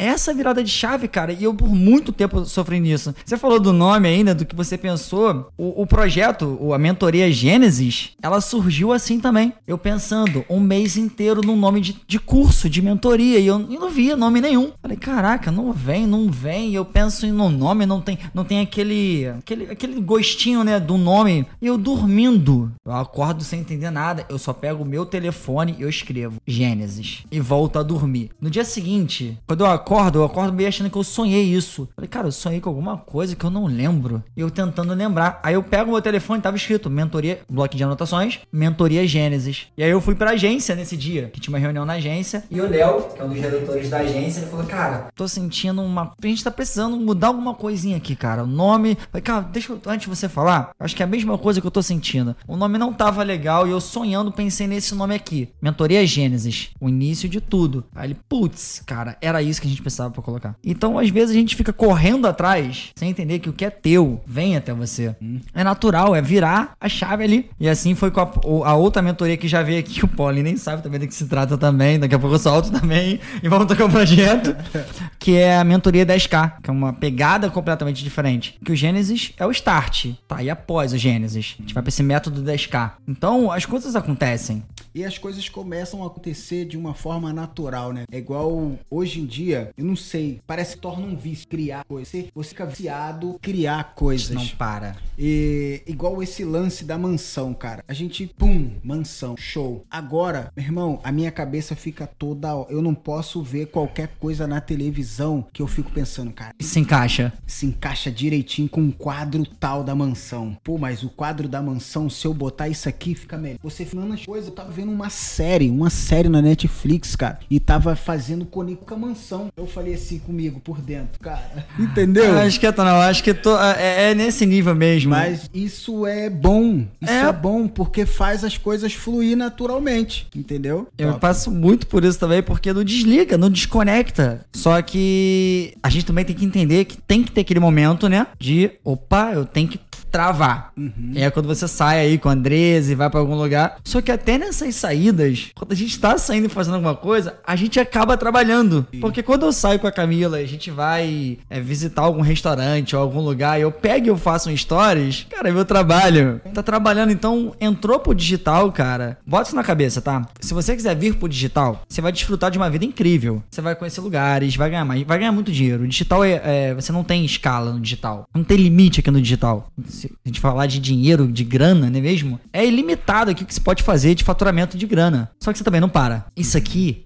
essa virada de chave, cara, e eu por muito tempo sofri nisso. Você falou do nome ainda, do que você pensou. O, o projeto, a mentoria Gênesis, ela surgiu assim também. Eu pensando um mês inteiro num nome de, de curso, de mentoria, e eu, eu não via nome nenhum. Falei, caraca, não vem, não vem. E eu penso em um nome, não tem, não tem aquele, aquele, aquele gostinho, né, do nome. E eu dormindo, eu acordo sem entender nada. Eu só pego o meu telefone e eu escrevo Gênesis e volto a dormir. No dia seguinte, quando eu acordo, eu acordo meio achando que eu sonhei isso. Falei, cara, eu sonhei com alguma coisa que eu não lembro. E eu tentando lembrar. Aí eu pego o meu telefone, tava escrito mentoria, bloco de anotações, mentoria Gênesis. E aí eu fui pra agência nesse dia, que tinha uma reunião na agência. E o Léo, que é um dos diretores da agência, ele falou, cara, tô sentindo uma. A gente tá precisando mudar alguma coisinha aqui, cara. O nome. Falei, cara, deixa eu. Antes de você falar, acho que é a mesma coisa que eu tô sentindo. O nome não tava legal e eu sonhando pensei nesse nome aqui. Mentoria Gênesis. O início de tudo. Aí ele, putz, cara, era isso que a gente precisava pra colocar. Então, às vezes, a gente fica correndo atrás, sem entender que o que é teu vem até você. Hum. É natural, é virar a chave ali. E assim foi com a, a outra mentoria que já veio aqui, o Paulo nem sabe também do que se trata também. Daqui a pouco eu solto também. E vamos tocar o projeto. que é a mentoria 10K, que é uma pegada completamente diferente. Que o Gênesis é o start, tá? E após o Gênesis. A gente vai pra esse método 10K. Então, as coisas acontecem e as coisas começam a acontecer de uma forma natural, né? É igual hoje em dia, eu não sei, parece que torna um vício criar coisas. Você fica viciado criar coisas. Não para. E igual esse lance da mansão, cara. A gente, pum, mansão, show. Agora, meu irmão, a minha cabeça fica toda. Eu não posso ver qualquer coisa na televisão que eu fico pensando, cara. Se encaixa. Se encaixa direitinho com um quadro tal da mansão. Pô, mas o quadro da mansão, se eu botar isso aqui, fica melhor. Você falando as coisas, eu tava vendo uma série, uma série na Netflix, cara, e tava fazendo conecto com a mansão. Eu falei assim comigo por dentro, cara. Entendeu? Ah, acho que é, não, acho que tô, é, é, nesse nível mesmo. Mas isso é bom. Isso é. é bom porque faz as coisas fluir naturalmente, entendeu? Eu Top. passo muito por isso também, porque não desliga, não desconecta. Só que a gente também tem que entender que tem que ter aquele momento, né? De, opa, eu tenho que travar. Uhum. É quando você sai aí com a Andresa e vai para algum lugar. Só que até nessas saídas, quando a gente tá saindo e fazendo alguma coisa, a gente acaba trabalhando. Porque quando eu saio com a Camila, a gente vai é, visitar algum restaurante ou algum lugar e eu pego e eu faço um stories, cara, é meu trabalho. Tá trabalhando, então entrou pro digital, cara. Bota isso na cabeça, tá? Se você quiser vir pro digital, você vai desfrutar de uma vida incrível. Você vai conhecer lugares, vai ganhar mais, vai ganhar muito dinheiro. O digital é, é você não tem escala no digital. Não tem limite aqui no digital se a gente falar de dinheiro, de grana, não é mesmo? É ilimitado aqui o que se pode fazer de faturamento de grana. Só que você também não para. Isso aqui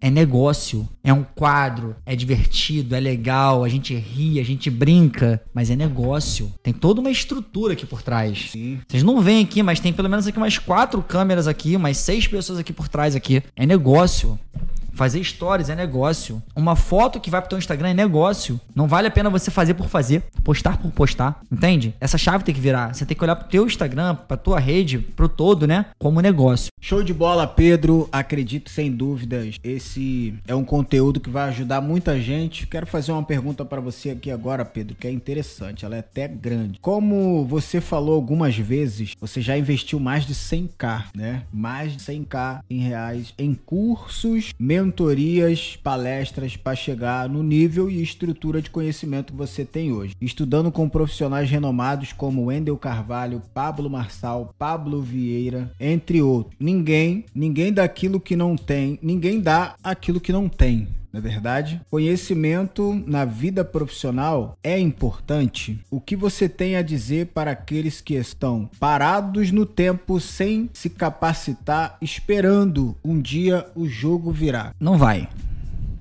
é negócio, é um quadro, é divertido, é legal, a gente ri, a gente brinca, mas é negócio. Tem toda uma estrutura aqui por trás. Sim. Vocês não veem aqui, mas tem pelo menos aqui umas quatro câmeras aqui, umas seis pessoas aqui por trás aqui. É negócio. Fazer stories é negócio. Uma foto que vai pro teu Instagram é negócio. Não vale a pena você fazer por fazer, postar por postar, entende? Essa chave tem que virar. Você tem que olhar pro teu Instagram, pra tua rede, pro todo, né? Como negócio. Show de bola, Pedro. Acredito sem dúvidas, esse é um conteúdo que vai ajudar muita gente. Quero fazer uma pergunta para você aqui agora, Pedro, que é interessante, ela é até grande. Como você falou algumas vezes, você já investiu mais de 100k, né? Mais de 100k em reais em cursos, mentorias mentorias, palestras para chegar no nível e estrutura de conhecimento que você tem hoje. Estudando com profissionais renomados como Wendel Carvalho, Pablo Marçal, Pablo Vieira, entre outros. Ninguém, ninguém dá aquilo que não tem, ninguém dá aquilo que não tem na é verdade? Conhecimento na vida profissional é importante. O que você tem a dizer para aqueles que estão parados no tempo sem se capacitar, esperando um dia o jogo virar? Não vai.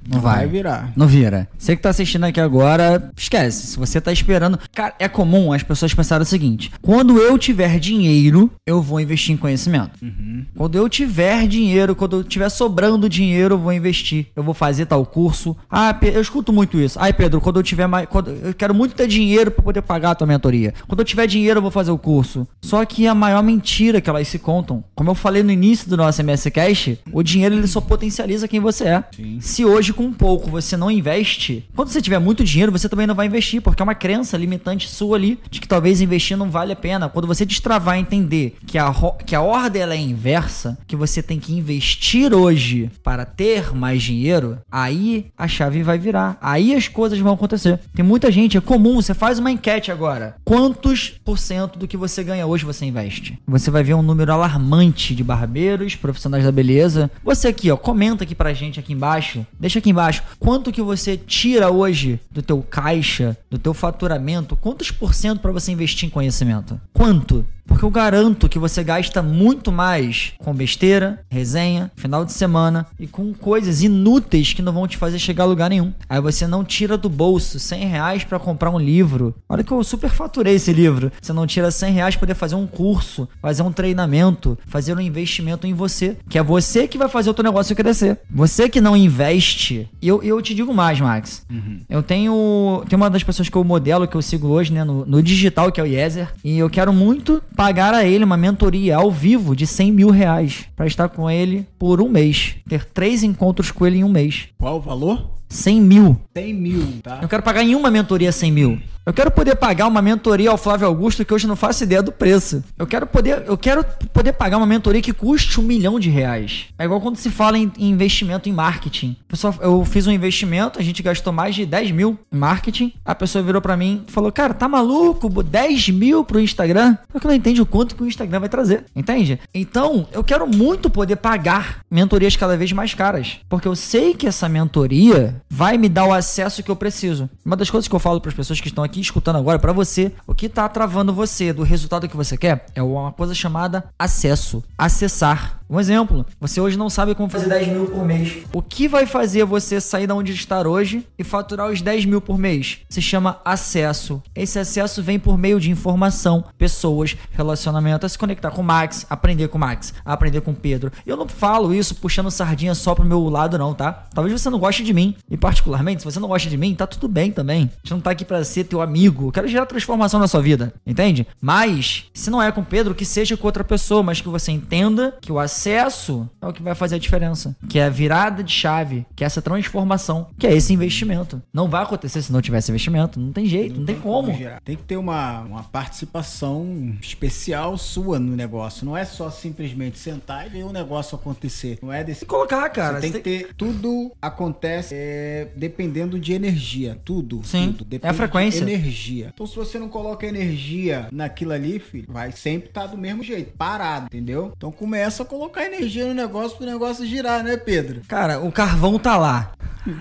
Não vai. vai. virar. Não vira. Você que tá assistindo aqui agora, esquece. Se você tá esperando. Cara, é comum as pessoas pensarem o seguinte: quando eu tiver dinheiro, eu vou investir em conhecimento. Uhum. Quando eu tiver dinheiro, quando eu tiver sobrando dinheiro, eu vou investir. Eu vou fazer tal curso. Ah, eu escuto muito isso. Ai, Pedro, quando eu tiver mais. Quando... Eu quero muito ter dinheiro para poder pagar a tua mentoria. Quando eu tiver dinheiro, eu vou fazer o curso. Só que a maior mentira que elas se contam, como eu falei no início do nosso MS Cash, o dinheiro ele só potencializa quem você é. Sim. Se hoje com pouco você não investe, quando você tiver muito dinheiro, você também não vai investir, porque é uma crença limitante sua ali de que talvez investir não vale a pena. Quando você destravar e entender que a, que a ordem é inversa, que você tem que investir hoje para ter mais dinheiro, aí a chave vai virar. Aí as coisas vão acontecer. Tem muita gente, é comum, você faz uma enquete agora. Quantos por cento do que você ganha hoje você investe? Você vai ver um número alarmante de barbeiros, profissionais da beleza. Você aqui, ó, comenta aqui pra gente aqui embaixo. Deixa aqui embaixo. Quanto que você tira hoje do teu caixa, do teu faturamento? Quantos por cento para você investir em conhecimento? Quanto? Porque eu garanto que você gasta muito mais com besteira, resenha, final de semana e com coisas inúteis que não vão te fazer chegar a lugar nenhum. Aí você não tira do bolso 100 reais para comprar um livro. Olha que eu super faturei esse livro. Você não tira 100 reais para poder fazer um curso, fazer um treinamento, fazer um investimento em você. Que é você que vai fazer o teu negócio crescer. Você que não investe. E eu, eu te digo mais, Max. Uhum. Eu tenho. Tem uma das pessoas que eu modelo, que eu sigo hoje, né, no, no digital, que é o Yezer. E eu quero muito pagar a ele uma mentoria ao vivo de 100 mil reais para estar com ele por um mês. Ter três encontros com ele em um mês. Qual o valor? 100 mil. 100 mil, tá? Eu quero pagar em uma mentoria 100 mil. Eu quero poder pagar uma mentoria ao Flávio Augusto que hoje não faço ideia do preço. Eu quero poder, eu quero poder pagar uma mentoria que custe um milhão de reais. É igual quando se fala em, em investimento em marketing. Pessoal, eu fiz um investimento, a gente gastou mais de 10 mil em marketing. A pessoa virou para mim e falou: Cara, tá maluco? 10 mil pro Instagram? Só que não entende o quanto que o Instagram vai trazer. Entende? Então, eu quero muito poder pagar mentorias cada vez mais caras. Porque eu sei que essa mentoria vai me dar o acesso que eu preciso. Uma das coisas que eu falo para as pessoas que estão aqui escutando agora, para você, o que tá travando você do resultado que você quer é uma coisa chamada acesso. Acessar. Um exemplo, você hoje não sabe como fazer 10 mil por mês. O que vai fazer você sair da onde está hoje e faturar os 10 mil por mês? Se chama acesso. Esse acesso vem por meio de informação, pessoas, relacionamento, a se conectar com o Max, aprender com o Max, aprender com o Pedro. Eu não falo isso puxando sardinha só pro meu lado, não, tá? Talvez você não goste de mim. E particularmente, se você não gosta de mim, tá tudo bem também. A gente não tá aqui pra ser teu amigo. Eu quero gerar transformação na sua vida, entende? Mas, se não é com Pedro, que seja com outra pessoa, mas que você entenda que o acesso é o que vai fazer a diferença. Que é a virada de chave, que é essa transformação, que é esse investimento. Não vai acontecer se não tivesse investimento. Não tem jeito, não, não tem, tem, como. como tem que ter uma, uma participação especial sua no negócio. Não é só simplesmente sentar e ver o negócio acontecer. Não é desse. E colocar, cara. Você tem que ter. Tudo acontece é, dependendo de energia. Tudo. Sim. Tudo. é a frequência. energia. Então, se você não coloca energia naquilo ali, filho, vai sempre estar tá do mesmo jeito, parado, entendeu? Então começa a colocar colocar energia no negócio pro negócio girar, né, Pedro? Cara, o carvão tá lá.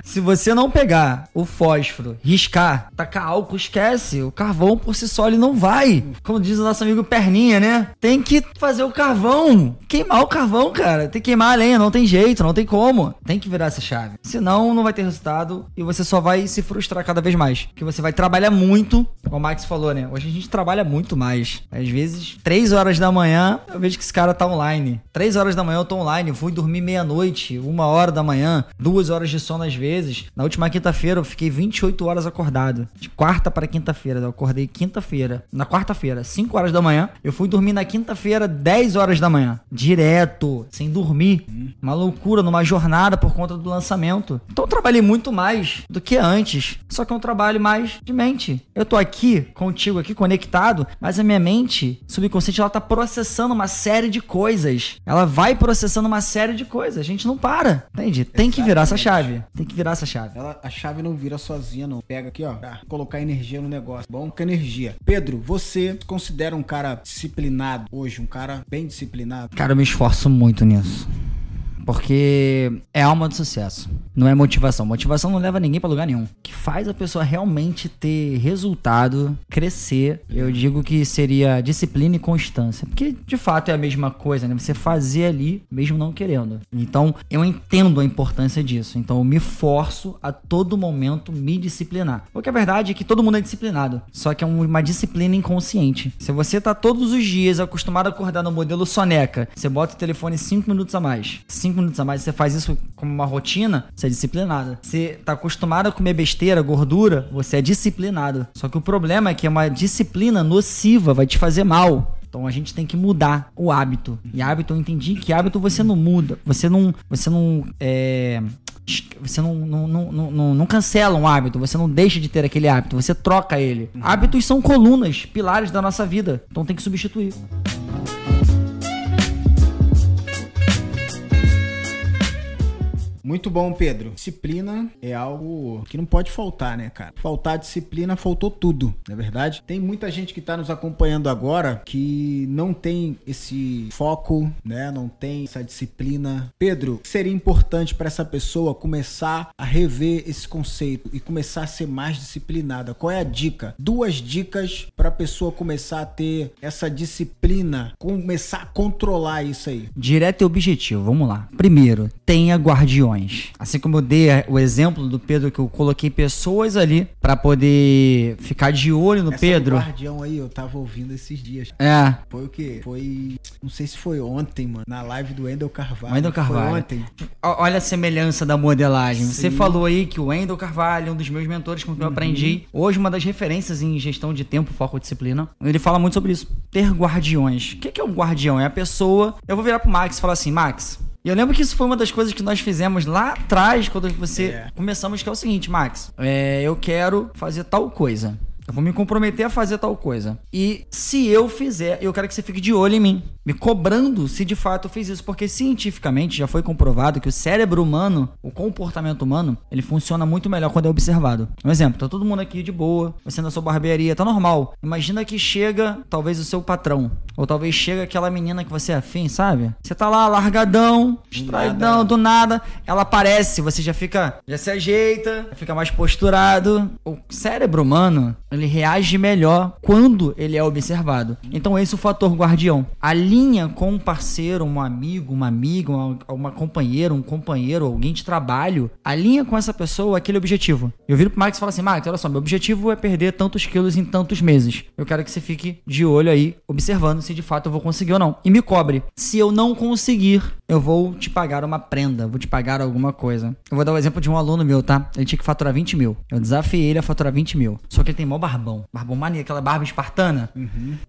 Se você não pegar o fósforo, riscar, tacar álcool, esquece. O carvão por si só ele não vai. Como diz o nosso amigo Perninha, né? Tem que fazer o carvão. Queimar o carvão, cara. Tem que queimar a lenha, não tem jeito, não tem como. Tem que virar essa chave. Senão não vai ter resultado e você só vai se frustrar cada vez mais. Que você vai trabalhar muito, como o Max falou, né? Hoje a gente trabalha muito mais. Às vezes, 3 horas da manhã, eu vejo que esse cara tá online. 3 horas da manhã eu tô online, fui dormir meia-noite, uma hora da manhã, duas horas de sono às vezes. Na última quinta-feira eu fiquei 28 horas acordado. De quarta para quinta-feira. Eu acordei quinta-feira. Na quarta-feira, 5 horas da manhã. Eu fui dormir na quinta-feira, 10 horas da manhã. Direto, sem dormir. Uma loucura, numa jornada por conta do lançamento. Então eu trabalhei muito mais do que antes. Só que é um trabalho mais de mente. Eu tô aqui, contigo aqui, conectado, mas a minha mente subconsciente, ela tá processando uma série de coisas. Ela vai processando uma série de coisas. A gente não para, entende? Tem que virar essa chave. Tem que virar essa chave. Ela, a chave não vira sozinha, não. Pega aqui, ó, pra colocar energia no negócio. Bom, com energia. Pedro, você considera um cara disciplinado hoje? Um cara bem disciplinado? Cara, eu me esforço muito nisso. Porque é alma de sucesso. Não é motivação. Motivação não leva ninguém para lugar nenhum. O que faz a pessoa realmente ter resultado, crescer, eu digo que seria disciplina e constância. Porque de fato é a mesma coisa, né? Você fazer ali, mesmo não querendo. Então eu entendo a importância disso. Então eu me forço a todo momento me disciplinar. Porque a verdade é que todo mundo é disciplinado. Só que é uma disciplina inconsciente. Se você tá todos os dias acostumado a acordar no modelo soneca, você bota o telefone 5 minutos a mais. 5 5 minutos a mais, você faz isso como uma rotina, você é disciplinado. Você tá acostumado a comer besteira, gordura, você é disciplinado. Só que o problema é que é uma disciplina nociva, vai te fazer mal. Então a gente tem que mudar o hábito. E hábito eu entendi que hábito você não muda. Você não. Você não. É, você não, não, não, não, não cancela um hábito, você não deixa de ter aquele hábito, você troca ele. Hábitos são colunas, pilares da nossa vida, então tem que substituir. Muito bom, Pedro. Disciplina é algo que não pode faltar, né, cara? Faltar disciplina, faltou tudo, não é verdade? Tem muita gente que tá nos acompanhando agora que não tem esse foco, né? Não tem essa disciplina. Pedro, seria importante para essa pessoa começar a rever esse conceito e começar a ser mais disciplinada. Qual é a dica? Duas dicas para a pessoa começar a ter essa disciplina, começar a controlar isso aí. Direto e objetivo, vamos lá. Primeiro, tenha guardiões. Assim como eu dei o exemplo do Pedro, que eu coloquei pessoas ali para poder ficar de olho no Essa Pedro. guardião aí, eu tava ouvindo esses dias. É. Foi o quê? Foi. Não sei se foi ontem, mano. Na live do Wendel Carvalho. Wendel Carvalho. Foi ontem. Olha a semelhança da modelagem. Você Sim. falou aí que o Wendel Carvalho, um dos meus mentores com quem eu aprendi, hoje uma das referências em gestão de tempo, foco e disciplina, ele fala muito sobre isso. Ter guardiões. O que que é um guardião? É a pessoa. Eu vou virar pro Max e falar assim, Max. E eu lembro que isso foi uma das coisas que nós fizemos lá atrás, quando você É. começamos, que é o seguinte, Max. é, eu quero fazer tal coisa. Eu vou me comprometer a fazer tal coisa. E se eu fizer, eu quero que você fique de olho em mim, me cobrando se de fato eu fiz isso, porque cientificamente já foi comprovado que o cérebro humano, o comportamento humano, ele funciona muito melhor quando é observado. Um exemplo, tá todo mundo aqui de boa, você na sua barbearia, tá normal. Imagina que chega talvez o seu patrão, ou talvez chega aquela menina que você é afim, sabe? Você tá lá largadão, distraidão, nada. do nada, ela aparece, você já fica, já se ajeita, já fica mais posturado. O cérebro humano, ele reage melhor quando ele é observado. Então esse é o fator guardião. Alinha com um parceiro, um amigo, uma amiga, uma, uma companheira, um companheiro, alguém de trabalho, alinha com essa pessoa aquele objetivo. Eu viro pro Max e falo assim, Max, olha só, meu objetivo é perder tantos quilos em tantos meses. Eu quero que você fique de olho aí, observando se de fato eu vou conseguir ou não. E me cobre. Se eu não conseguir, eu vou te pagar uma prenda, vou te pagar alguma coisa. Eu vou dar o exemplo de um aluno meu, tá? Ele tinha que faturar 20 mil. Eu desafiei ele a faturar 20 mil. Só que ele tem mó barbão. Barbão maneiro, aquela barba espartana.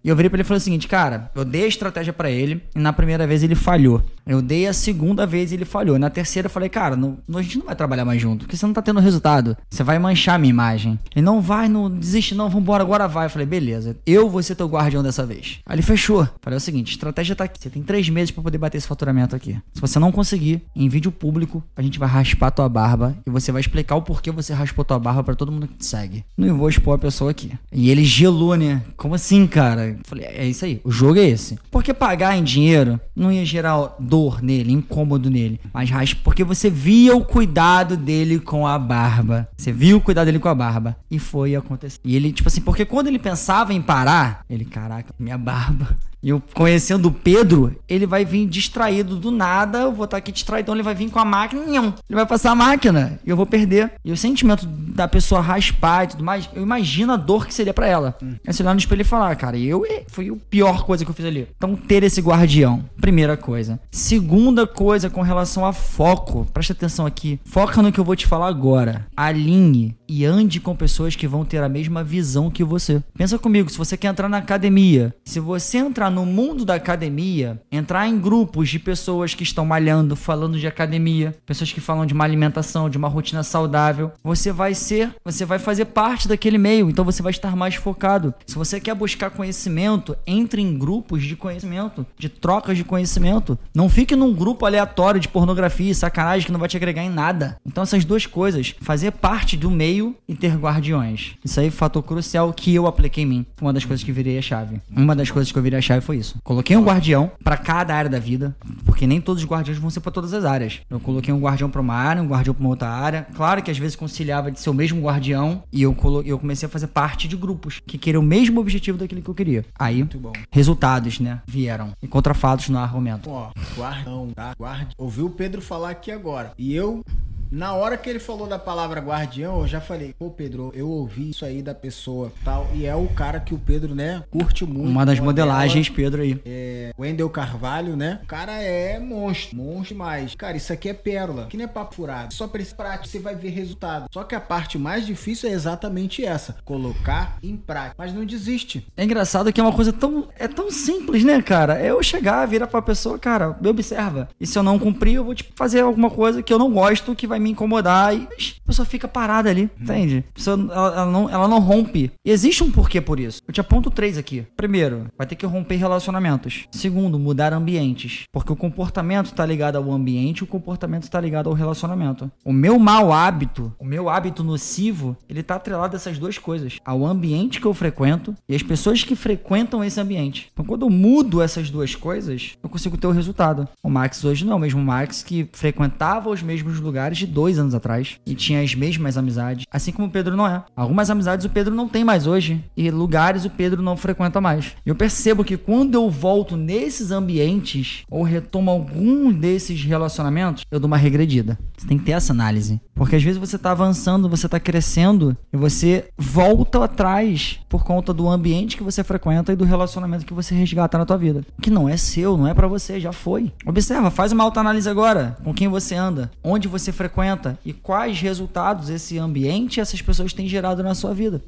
E eu virei pra ele e falei o seguinte, cara, eu dei a estratégia pra ele e na primeira vez ele falhou. Eu dei a segunda vez e ele falhou. Na terceira eu falei, cara, não, a gente não vai trabalhar mais junto, porque você não tá tendo resultado. Você vai manchar a minha imagem. Ele não vai, não desiste não, vambora, agora vai. Eu falei, beleza, eu vou ser teu guardião dessa vez. Aí ele fechou. Falei é o seguinte, a estratégia tá aqui. Você tem três meses pra poder bater esse faturamento aqui. Se você não conseguir, em vídeo público, a gente vai raspar tua barba e você vai explicar o porquê você raspou tua barba pra todo mundo que te segue. Não vou expor a pessoa aqui. E ele gelou, né? Como assim, cara? Falei, é isso aí, o jogo é esse. Porque pagar em dinheiro não ia gerar dor nele, incômodo nele. Mas raspa, porque você via o cuidado dele com a barba. Você viu o cuidado dele com a barba. E foi acontecer. E ele, tipo assim, porque quando ele pensava em parar, ele, caraca, minha barba. E eu conhecendo o Pedro, ele vai vir distraído do nada. Eu vou estar aqui distraído, ele vai vir com a máquina. Ele vai passar a máquina e eu vou perder. E o sentimento da pessoa raspar e tudo mais, eu imagino a dor que seria pra ela. Aí você olhar no espelho e falar, cara, eu foi a pior coisa que eu fiz ali. Então, ter esse guardião, primeira coisa. Segunda coisa com relação a foco, presta atenção aqui. Foca no que eu vou te falar agora. Alinhe e ande com pessoas que vão ter a mesma visão que você. Pensa comigo, se você quer entrar na academia, se você entrar no mundo da academia, entrar em grupos de pessoas que estão malhando, falando de academia, pessoas que falam de uma alimentação, de uma rotina saudável, você vai ser, você vai fazer parte daquele meio, então você vai estar mais focado. Se você quer buscar conhecimento, entre em grupos de conhecimento, de trocas de conhecimento. Não fique num grupo aleatório de pornografia e sacanagem que não vai te agregar em nada. Então essas duas coisas, fazer parte do meio e ter guardiões. Isso aí é fator crucial que eu apliquei em mim. Uma das coisas que virei a chave. Uma das coisas que eu virei a chave foi isso. Coloquei um guardião pra cada área da vida, porque nem todos os guardiões vão ser pra todas as áreas. Eu coloquei um guardião pra uma área, um guardião pra uma outra área. Claro que às vezes conciliava de ser o mesmo guardião e eu, colo- eu comecei a fazer parte de grupos que queriam o mesmo objetivo daquilo que eu queria. Aí, resultados, né, vieram. E contra fatos no argumento. Ó, guardão, tá? Guardi... Ouviu o Pedro falar aqui agora. E eu, na hora que ele falou da palavra guardião, eu já falei, pô, Pedro, eu ouvi isso aí da pessoa tal. E é o cara que o Pedro, né, curte muito. Uma das modela. modelagens, Pedro aí. É, Wendel Carvalho, né? O cara é monstro, monstro demais. Cara, isso aqui é pérola, que nem é papo furado. Só pra esse prático você vai ver resultado. Só que a parte mais difícil é exatamente essa, colocar em prática. Mas não desiste. É engraçado que é uma coisa tão é tão simples, né, cara? É eu chegar, virar pra pessoa, cara, me observa. E se eu não cumprir, eu vou te tipo, fazer alguma coisa que eu não gosto, que vai me incomodar e a pessoa fica parada ali, hum. entende? A pessoa, ela, ela, não, ela não rompe. E existe um porquê por isso. Eu te aponto três aqui. Primeiro, vai ter que romper relacionamentos. Segundo, mudar ambientes. Porque o comportamento está ligado ao ambiente, o comportamento está ligado ao relacionamento. O meu mau hábito, o meu hábito nocivo, ele tá atrelado a essas duas coisas. Ao ambiente que eu frequento e as pessoas que frequentam esse ambiente. Então, quando eu mudo essas duas coisas, eu consigo ter o resultado. O Max hoje não é o mesmo Max que frequentava os mesmos lugares dois anos atrás e tinha as mesmas amizades. Assim como o Pedro não é. Algumas amizades o Pedro não tem mais hoje e lugares o Pedro não frequenta mais. Eu percebo que quando eu volto nesses ambientes ou retomo algum desses relacionamentos, eu dou uma regredida. Você tem que ter essa análise. Porque às vezes você tá avançando, você tá crescendo e você volta atrás por conta do ambiente que você frequenta e do relacionamento que você resgata na tua vida. Que não é seu, não é para você, já foi. Observa, faz uma autoanálise agora. Com quem você anda, onde você frequenta e quais resultados esse ambiente e essas pessoas têm gerado na sua vida.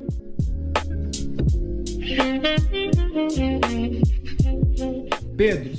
Pedro,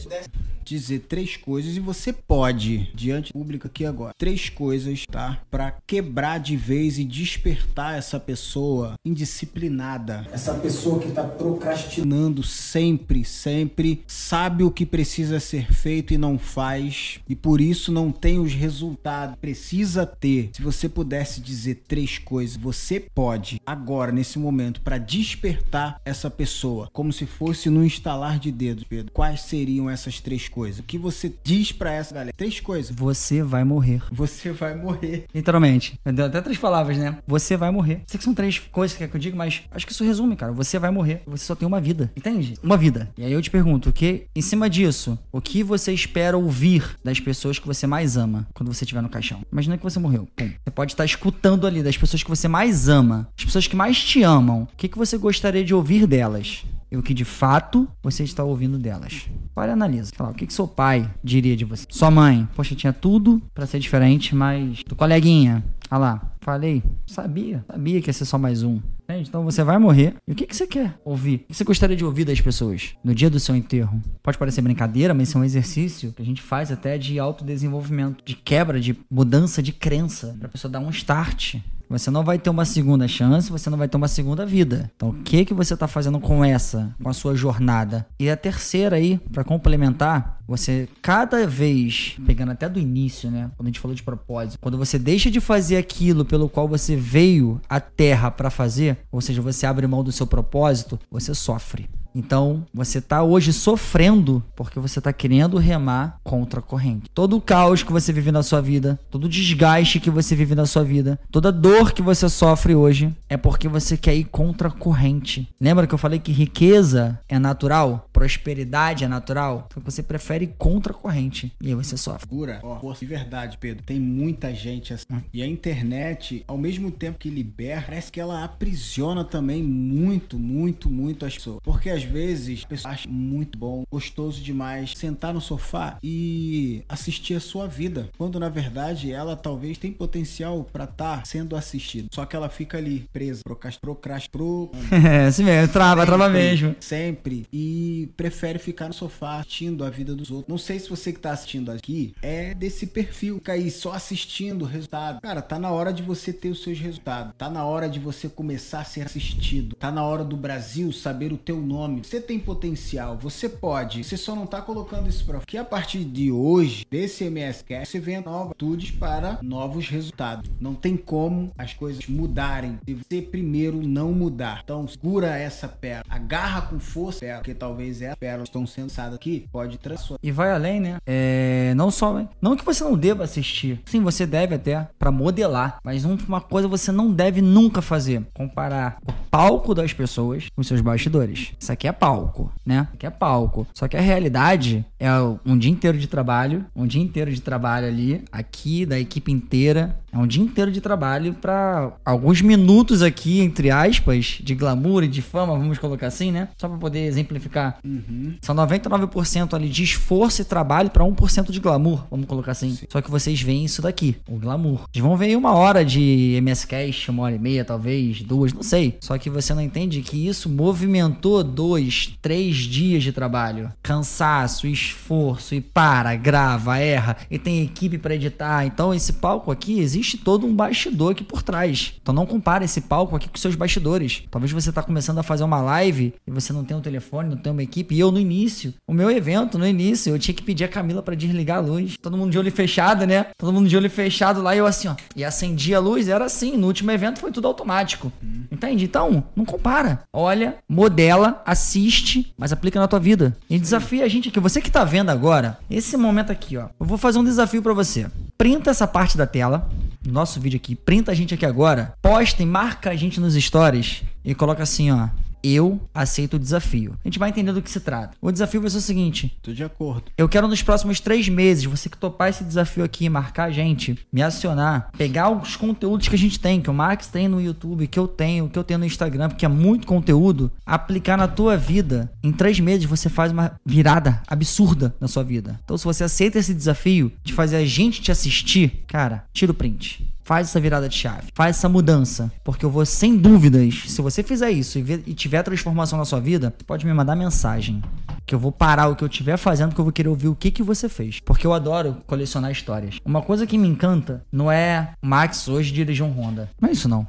dizer três coisas e você pode, diante do público aqui agora, três coisas, tá? Para quebrar de vez e despertar essa pessoa indisciplinada. Essa pessoa que tá procrastinando sempre, sempre, sabe o que precisa ser feito e não faz, e por isso não tem os resultados. Precisa ter. Se você pudesse dizer três coisas, você pode, agora, nesse momento, para despertar essa pessoa, como se fosse no instalar de dedos, Pedro. Quais seriam essas três coisas? Coisas. O que você diz para essa galera? Três coisas. Você vai morrer. Você vai morrer. Literalmente. Até três palavras, né? Você vai morrer. Sei que são três coisas que, é que eu digo, mas acho que isso resume, cara. Você vai morrer. Você só tem uma vida. Entende? Uma vida. E aí eu te pergunto, o que, em cima disso, o que você espera ouvir das pessoas que você mais ama quando você estiver no caixão? Imagina que você morreu. Pum. Você pode estar escutando ali das pessoas que você mais ama, as pessoas que mais te amam. O que, que você gostaria de ouvir delas? E o que de fato você está ouvindo delas. E analisa. Lá, o que, que seu pai diria de você? Sua mãe, poxa, tinha tudo para ser diferente, mas do coleguinha, ah lá, falei, sabia, sabia que ia ser só mais um. Entende? Então você vai morrer. E o que, que você quer ouvir? O que você gostaria de ouvir das pessoas no dia do seu enterro? Pode parecer brincadeira, mas isso é um exercício que a gente faz até de autodesenvolvimento, de quebra, de mudança de crença, pra pessoa dar um start você não vai ter uma segunda chance, você não vai ter uma segunda vida. Então, o que que você está fazendo com essa, com a sua jornada? E a terceira aí, para complementar, você cada vez, pegando até do início, né, quando a gente falou de propósito, quando você deixa de fazer aquilo pelo qual você veio à Terra para fazer, ou seja, você abre mão do seu propósito, você sofre. Então, você está hoje sofrendo porque você está querendo remar contra a corrente. Todo o caos que você vive na sua vida, todo o desgaste que você vive na sua vida, toda dor que você sofre hoje é porque você quer ir contra a corrente. Lembra que eu falei que riqueza é natural? Prosperidade é natural? Então você prefere ir contra a corrente e aí você sofre. Pura, ó, de verdade, Pedro. Tem muita gente assim. Hum. E a internet, ao mesmo tempo que libera, parece que ela aprisiona também muito, muito, muito as pessoas. Porque às vezes, pessoas acham muito bom, gostoso demais sentar no sofá e assistir a sua vida, quando na verdade ela talvez tem potencial para estar tá sendo assistida. Só que ela fica ali presa, procrastinou, pro É, assim mesmo, trava, sempre, trava mesmo. Sempre. E prefere ficar no sofá assistindo a vida dos outros. Não sei se você que tá assistindo aqui é desse perfil, fica aí só assistindo o resultado. Cara, tá na hora de você ter os seus resultados. Tá na hora de você começar a ser assistido. Tá na hora do Brasil saber o teu nome nome, você tem potencial, você pode, você só não tá colocando isso para que a partir de hoje, desse MSCast, você venha novas atitudes para novos resultados. Não tem como as coisas mudarem se você primeiro não mudar. Então, segura essa pérola, agarra com força, porque talvez é a pérola estão sendo lançadas aqui, pode transformar. E vai além, né? É, não só, né? não que você não deva assistir. Sim, você deve até para modelar, mas uma coisa você não deve nunca fazer, comparar palco das pessoas com seus bastidores. Isso aqui é palco, né? Aqui é palco. Só que a realidade é um dia inteiro de trabalho, um dia inteiro de trabalho ali, aqui, da equipe inteira. É um dia inteiro de trabalho para alguns minutos aqui, entre aspas, de glamour e de fama, vamos colocar assim, né? Só para poder exemplificar. Uhum. São 99% ali de esforço e trabalho para 1% de glamour, vamos colocar assim. Sim. Só que vocês veem isso daqui, o glamour. Vocês vão ver aí uma hora de MS Cash, uma hora e meia, talvez, duas, não sei. Só que você não entende que isso movimentou dois, três dias de trabalho. Cansaço, esforço, e para, grava, erra, e tem equipe para editar. Então esse palco aqui existe todo um bastidor aqui por trás. Então não compara esse palco aqui com seus bastidores. Talvez você está começando a fazer uma live e você não tem um telefone, não tem uma equipe. E eu no início, o meu evento no início, eu tinha que pedir a Camila para desligar a luz. Todo mundo de olho fechado, né? Todo mundo de olho fechado lá e eu assim, ó. E acendi a luz, era assim. No último evento foi tudo automático. Entende? Então, não compara. Olha, modela, assiste, mas aplica na tua vida. E desafia a gente aqui. Você que tá vendo agora, esse momento aqui, ó. Eu vou fazer um desafio para você. Printa essa parte da tela nosso vídeo aqui, printa a gente aqui agora, posta e marca a gente nos stories e coloca assim, ó eu aceito o desafio. A gente vai entender do que se trata. O desafio vai ser o seguinte: tô de acordo. Eu quero nos próximos três meses, você que topar esse desafio aqui, marcar a gente, me acionar, pegar os conteúdos que a gente tem, que o Max tem no YouTube, que eu tenho, que eu tenho no Instagram, porque é muito conteúdo, aplicar na tua vida. Em três meses você faz uma virada absurda na sua vida. Então, se você aceita esse desafio de fazer a gente te assistir, cara, tira o print. Faz essa virada de chave. Faz essa mudança. Porque eu vou, sem dúvidas, se você fizer isso e, ver, e tiver transformação na sua vida, pode me mandar mensagem. Que eu vou parar o que eu estiver fazendo, que eu vou querer ouvir o que, que você fez. Porque eu adoro colecionar histórias. Uma coisa que me encanta não é Max hoje dirigir um Honda. Não é isso não.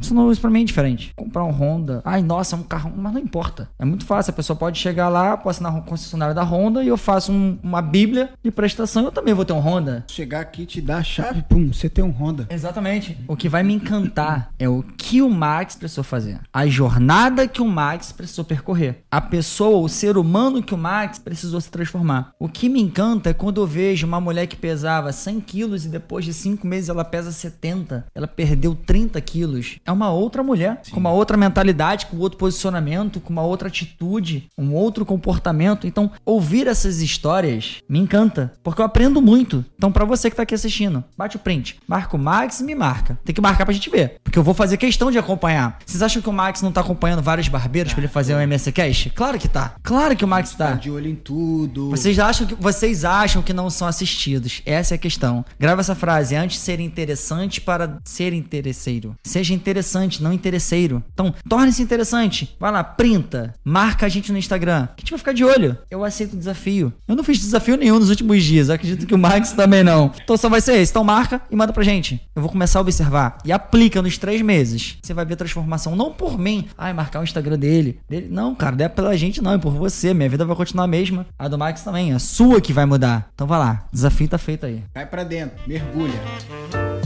Isso, não, isso pra mim é diferente. Comprar um Honda. Ai, nossa, é um carro. Mas não importa. É muito fácil. A pessoa pode chegar lá, pode assinar um concessionário da Honda e eu faço um, uma bíblia de prestação. Eu também vou ter um Honda. Chegar aqui, te dar a chave, pum, você tem um Honda. Exatamente. O que vai me encantar é o que o Max precisou fazer. A jornada que o Max precisou percorrer. A pessoa, o ser humano que o Max precisou se transformar. O que me encanta é quando eu vejo uma mulher que pesava 100 quilos e depois de 5 meses ela pesa 70. Ela perdeu 30 quilos. É uma outra mulher, Sim. com uma outra mentalidade, com outro posicionamento, com uma outra atitude, um outro comportamento. Então, ouvir essas histórias me encanta, porque eu aprendo muito. Então, para você que tá aqui assistindo, bate o print, marca o Max me marca. Tem que marcar pra gente ver. Porque eu vou fazer questão de acompanhar. Vocês acham que o Max não tá acompanhando vários barbeiros ah, pra ele fazer o um MS Cash? Claro que tá. Claro que o Max tá. Tá de olho em tudo. Vocês acham que, vocês acham que não são assistidos. Essa é a questão. Grava essa frase. Antes de ser interessante para ser interesseiro. Seja interessante, não interesseiro. Então, torne-se interessante. Vai lá, printa. Marca a gente no Instagram. Que a gente vai ficar de olho. Eu aceito o desafio. Eu não fiz desafio nenhum nos últimos dias. Eu acredito que o Max também não. Então só vai ser esse. Então marca e manda pra gente. Eu vou começar a observar e aplica nos três meses. Você vai ver transformação. Não por mim. Ai, marcar o Instagram dele. dele. Não, cara, não é pela gente, não. É por você. Minha vida vai continuar a mesma. A do Max também. A sua que vai mudar. Então vai lá. Desafio tá feito aí. Vai para dentro. Mergulha.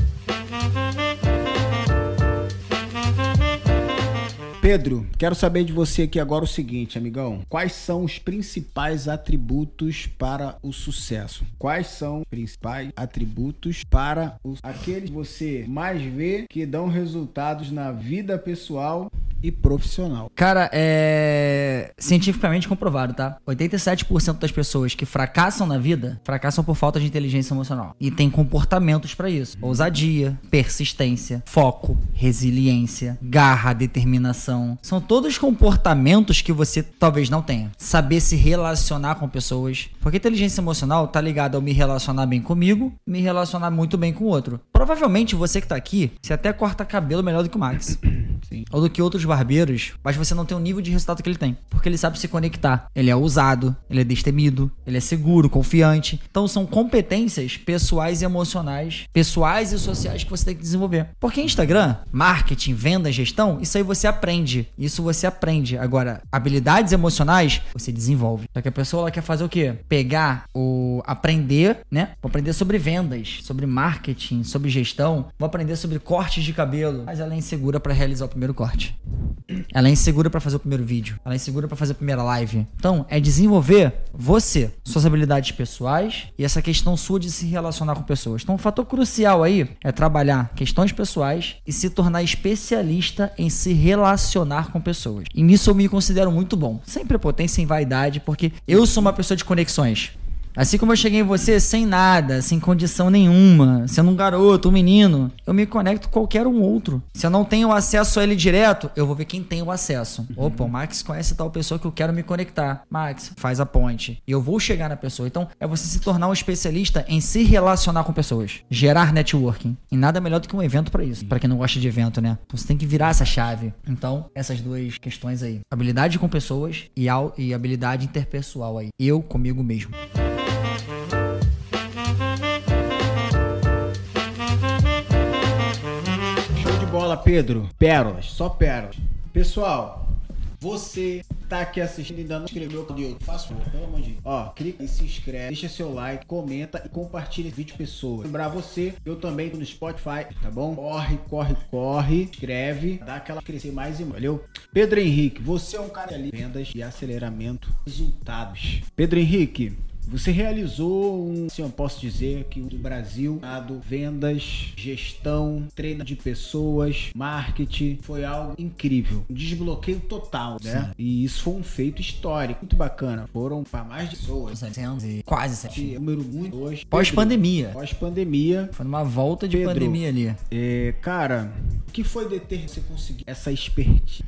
Pedro, quero saber de você aqui agora o seguinte, amigão. Quais são os principais atributos para o sucesso? Quais são os principais atributos para os... aqueles que você mais vê que dão resultados na vida pessoal e profissional. Cara, é cientificamente comprovado, tá? 87% das pessoas que fracassam na vida fracassam por falta de inteligência emocional e tem comportamentos para isso: ousadia, persistência, foco, resiliência, garra, determinação. São todos comportamentos que você talvez não tenha. Saber se relacionar com pessoas, porque inteligência emocional tá ligada ao me relacionar bem comigo, me relacionar muito bem com o outro. Provavelmente você que tá aqui, você até corta cabelo melhor do que o Max. Sim. Ou do que outros barbeiros, mas você não tem o nível de resultado que ele tem. Porque ele sabe se conectar. Ele é ousado, ele é destemido, ele é seguro, confiante. Então são competências pessoais e emocionais, pessoais e sociais que você tem que desenvolver. Porque Instagram, marketing, venda, gestão, isso aí você aprende. Isso você aprende. Agora, habilidades emocionais, você desenvolve. Só que a pessoa ela quer fazer o quê? Pegar o aprender, né? Vou aprender sobre vendas, sobre marketing, sobre gestão, vou aprender sobre cortes de cabelo, mas ela é insegura para realizar o primeiro corte. Ela é insegura para fazer o primeiro vídeo. Ela é insegura para fazer a primeira live. Então, é desenvolver você, suas habilidades pessoais e essa questão sua de se relacionar com pessoas. Então, um fator crucial aí é trabalhar questões pessoais e se tornar especialista em se relacionar com pessoas. E nisso eu me considero muito bom. Sem prepotência, sem vaidade, porque eu sou uma pessoa de conexões. Assim como eu cheguei em você sem nada, sem condição nenhuma, sendo um garoto, um menino, eu me conecto com qualquer um outro. Se eu não tenho acesso a ele direto, eu vou ver quem tem o acesso. Uhum. Opa, o Max conhece tal pessoa que eu quero me conectar. Max, faz a ponte. E eu vou chegar na pessoa. Então, é você se tornar um especialista em se relacionar com pessoas. Gerar networking. E nada melhor do que um evento para isso. Para quem não gosta de evento, né? Então, você tem que virar essa chave. Então, essas duas questões aí. Habilidade com pessoas e, e habilidade interpessoal aí. Eu comigo mesmo. Bola, Pedro. Pérolas, só pérolas. Pessoal, você tá aqui assistindo e ainda não inscreveu no canal, faça favor, pelo amor de Deus. Ó, clica e se inscreve, deixa seu like, comenta e compartilha esse vídeo pessoas. Lembrar você, eu também tô no Spotify, tá bom? Corre, corre, corre, inscreve, dá aquela crescer mais e mais, valeu? Pedro Henrique, você é um cara ali, vendas e aceleramento, resultados. Pedro Henrique, você realizou um, assim, eu posso dizer que o Brasil, dado vendas, gestão, treino de pessoas, marketing, foi algo incrível. Um desbloqueio total, né? Sim. E isso foi um feito histórico, muito bacana. Foram para mais de pessoas. 700 e quase 700. Número muito hoje. Pós-pandemia. Pós-pandemia. Foi numa volta de Pedro, pandemia ali. É, cara, o que foi deter você conseguir essa expertise?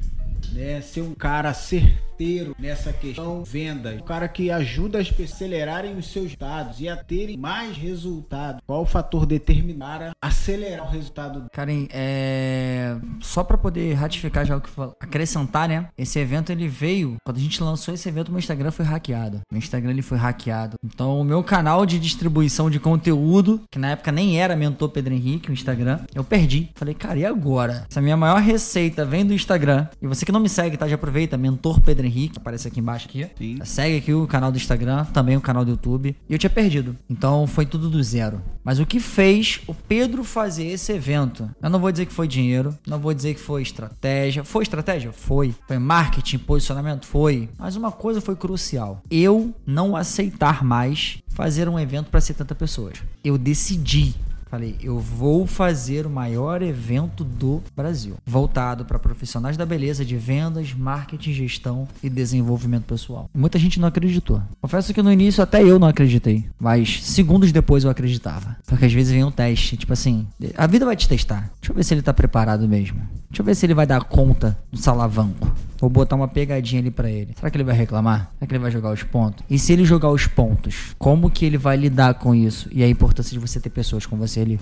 Né? Ser um cara certeiro certeiro nessa questão vendas. O cara que ajuda as pessoas a acelerarem os seus dados e a terem mais resultado. Qual o fator determinar a acelerar o resultado? Karen, é... só para poder ratificar já o que falou, acrescentar, né? Esse evento ele veio, quando a gente lançou esse evento, meu Instagram foi hackeado. Meu Instagram ele foi hackeado. Então, o meu canal de distribuição de conteúdo, que na época nem era Mentor Pedro Henrique, o Instagram, eu perdi. Falei, cara, e agora? Essa minha maior receita vem do Instagram. E você que não me segue, tá? Já aproveita, Mentor Pedro Henrique, aparece aqui embaixo aqui. Sim. Segue aqui o canal do Instagram, também o canal do YouTube. E eu tinha perdido. Então foi tudo do zero. Mas o que fez o Pedro fazer esse evento? Eu não vou dizer que foi dinheiro, não vou dizer que foi estratégia. Foi estratégia? Foi. Foi marketing, posicionamento? Foi. Mas uma coisa foi crucial. Eu não aceitar mais fazer um evento para 70 pessoas. Eu decidi Falei, eu vou fazer o maior evento do Brasil, voltado para profissionais da beleza de vendas, marketing, gestão e desenvolvimento pessoal. Muita gente não acreditou. Confesso que no início até eu não acreditei, mas segundos depois eu acreditava. Porque às vezes vem um teste, tipo assim, a vida vai te testar. Deixa eu ver se ele tá preparado mesmo. Deixa eu ver se ele vai dar conta do salavanco. Vou botar uma pegadinha ali para ele. Será que ele vai reclamar? Será que ele vai jogar os pontos? E se ele jogar os pontos, como que ele vai lidar com isso? E a importância de você ter pessoas com você ali.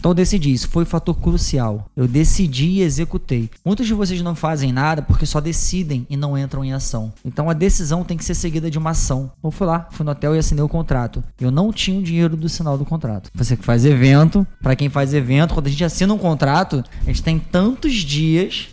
Então eu decidi, isso foi fator crucial. Eu decidi e executei. Muitos de vocês não fazem nada porque só decidem e não entram em ação. Então a decisão tem que ser seguida de uma ação. Eu fui lá, fui no hotel e assinei o contrato. Eu não tinha o dinheiro do sinal do contrato. Você que faz evento, para quem faz evento, quando a gente assina um contrato, a gente tem tantos dias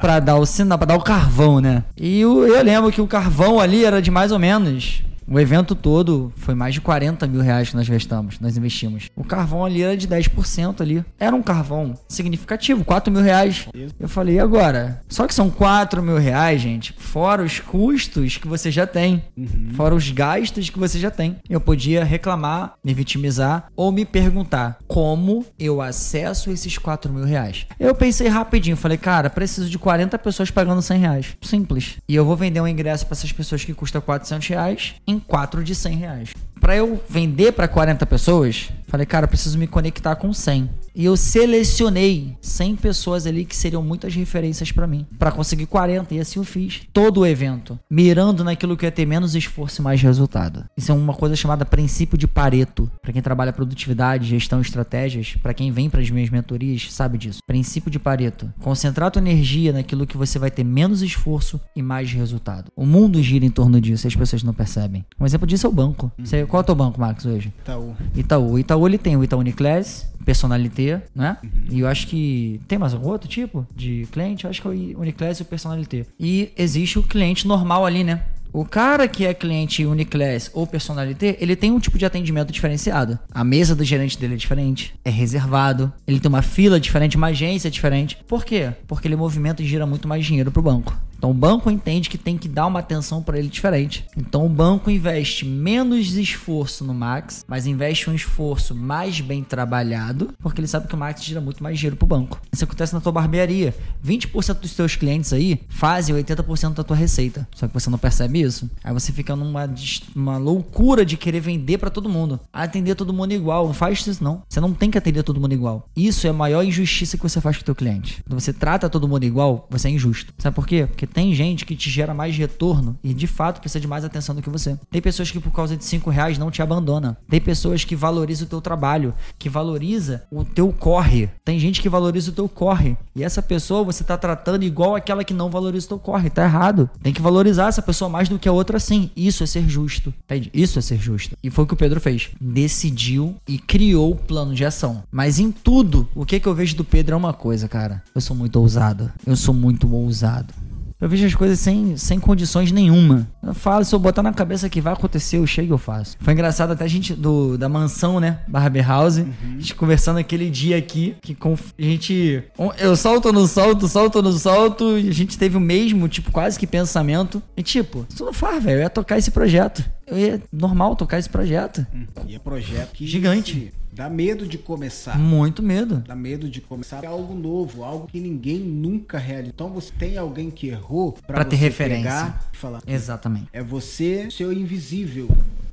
para dar o sinal, para dar o carvão, né? E eu, eu lembro que o carvão ali era de mais ou menos o evento todo foi mais de 40 mil reais que nós gastamos, nós investimos. O carvão ali era de 10% ali. Era um carvão significativo, 4 mil reais. Eu falei, e agora? Só que são 4 mil reais, gente, fora os custos que você já tem, uhum. fora os gastos que você já tem. Eu podia reclamar, me vitimizar ou me perguntar como eu acesso esses 4 mil reais. Eu pensei rapidinho, falei, cara, preciso de 40 pessoas pagando 100 reais. Simples. E eu vou vender um ingresso para essas pessoas que custa 400 reais em 4 de 100 reais. Para eu vender para 40 pessoas, falei, cara, eu preciso me conectar com 100. E eu selecionei 100 pessoas ali que seriam muitas referências para mim, para conseguir 40 e assim eu fiz. Todo o evento, mirando naquilo que ia ter menos esforço e mais resultado. Isso é uma coisa chamada princípio de Pareto. Para quem trabalha produtividade, gestão, estratégias, para quem vem para as minhas mentorias, sabe disso. Princípio de Pareto. Concentrar tua energia naquilo que você vai ter menos esforço e mais resultado. O mundo gira em torno disso, e as pessoas não percebem. Um exemplo disso é o banco. Você, qual é o teu banco, Marcos, hoje? Itaú. Itaú. Itaú ele tem o Itaú Uniclass, Personalité, né? Uhum. E eu acho que tem mais algum outro tipo de cliente? Eu acho que é o Uniclass e o Personalité. E existe o cliente normal ali, né? O cara que é cliente Uniclass ou Personalité, ele tem um tipo de atendimento diferenciado. A mesa do gerente dele é diferente, é reservado, ele tem uma fila diferente, uma agência diferente. Por quê? Porque ele movimenta e gira muito mais dinheiro pro banco. Então o banco entende que tem que dar uma atenção para ele diferente. Então o banco investe menos esforço no Max, mas investe um esforço mais bem trabalhado, porque ele sabe que o Max gira muito mais dinheiro pro banco. Isso acontece na tua barbearia. 20% dos teus clientes aí fazem 80% da tua receita. Só que você não percebe isso. Aí você fica numa uma loucura de querer vender para todo mundo. Atender todo mundo igual. Não faz isso não. Você não tem que atender todo mundo igual. Isso é a maior injustiça que você faz com o teu cliente. Quando você trata todo mundo igual, você é injusto. Sabe por quê? Porque tem gente que te gera mais retorno e de fato precisa de mais atenção do que você. Tem pessoas que por causa de 5 reais não te abandona. Tem pessoas que valorizam o teu trabalho, que valoriza o teu corre. Tem gente que valoriza o teu corre. E essa pessoa você tá tratando igual aquela que não valoriza o teu corre. Tá errado. Tem que valorizar essa pessoa mais do que a outra sim. Isso é ser justo. Isso é ser justo. E foi o que o Pedro fez. Decidiu e criou o plano de ação. Mas em tudo, o que, que eu vejo do Pedro é uma coisa, cara. Eu sou muito ousado. Eu sou muito ousado. Eu vejo as coisas sem, sem condições nenhuma. Eu falo, se eu botar na cabeça que vai acontecer, eu chego e eu faço. Foi engraçado até a gente do, da mansão, né? Barber House. Uhum. A gente conversando aquele dia aqui, que com, a gente. Eu salto no salto, salto no salto, e a gente teve o mesmo, tipo, quase que pensamento. E tipo, isso não faz, velho. Eu ia tocar esse projeto. Eu ia normal tocar esse projeto. Hum, e é projeto que. Gigante. Dá medo de começar. Muito medo. Dá medo de começar. É algo novo, algo que ninguém nunca realizou. Então você tem alguém que errou para ter referência. Pegar e falar. Exatamente. É você, seu invisível.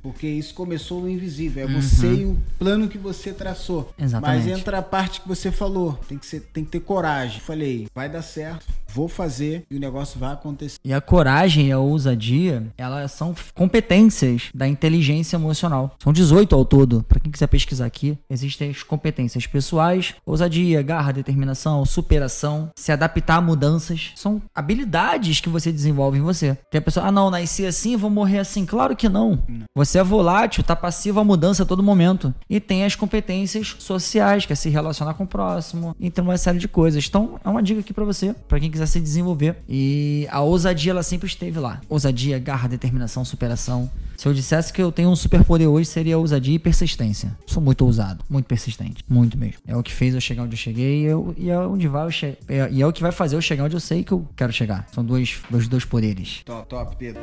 Porque isso começou no invisível. É uhum. você e o plano que você traçou. Exatamente. Mas entra a parte que você falou. Tem que, ser, tem que ter coragem. Falei, vai dar certo, vou fazer e o negócio vai acontecer. E a coragem e a ousadia, elas são competências da inteligência emocional. São 18 ao todo. Para quem quiser pesquisar aqui, existem as competências pessoais, ousadia, garra, determinação, superação, se adaptar a mudanças. São habilidades que você desenvolve em você. Tem a pessoa, ah, não, nasci assim, vou morrer assim. Claro que não. não. Você é volátil, tá passivo à mudança a todo momento. E tem as competências sociais, que é se relacionar com o próximo, entre uma série de coisas. Então, é uma dica aqui para você, para quem quiser se desenvolver. E a ousadia, ela sempre esteve lá. Ousadia, garra, determinação, superação. Se eu dissesse que eu tenho um superpoder hoje, seria ousadia e persistência. Sou muito ousado, muito persistente, muito mesmo. É o que fez eu chegar onde eu cheguei e, eu, e é onde vai eu che é, e é o que vai fazer eu chegar onde eu sei que eu quero chegar. São dois, dois, dois poderes. Top, top, Pedro.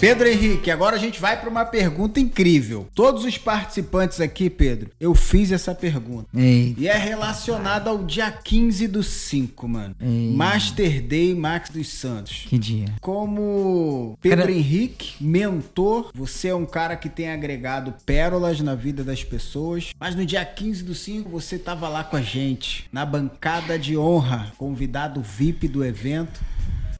Pedro Henrique, agora a gente vai para uma pergunta incrível. Todos os participantes aqui, Pedro, eu fiz essa pergunta. Eita. E é relacionada ao dia 15 do 5, mano. Eita. Master Day Max dos Santos. Que dia? Como Pedro cara... Henrique, mentor, você é um cara que tem agregado pérolas na vida das pessoas. Mas no dia 15 do 5, você tava lá com a gente, na bancada de honra, convidado VIP do evento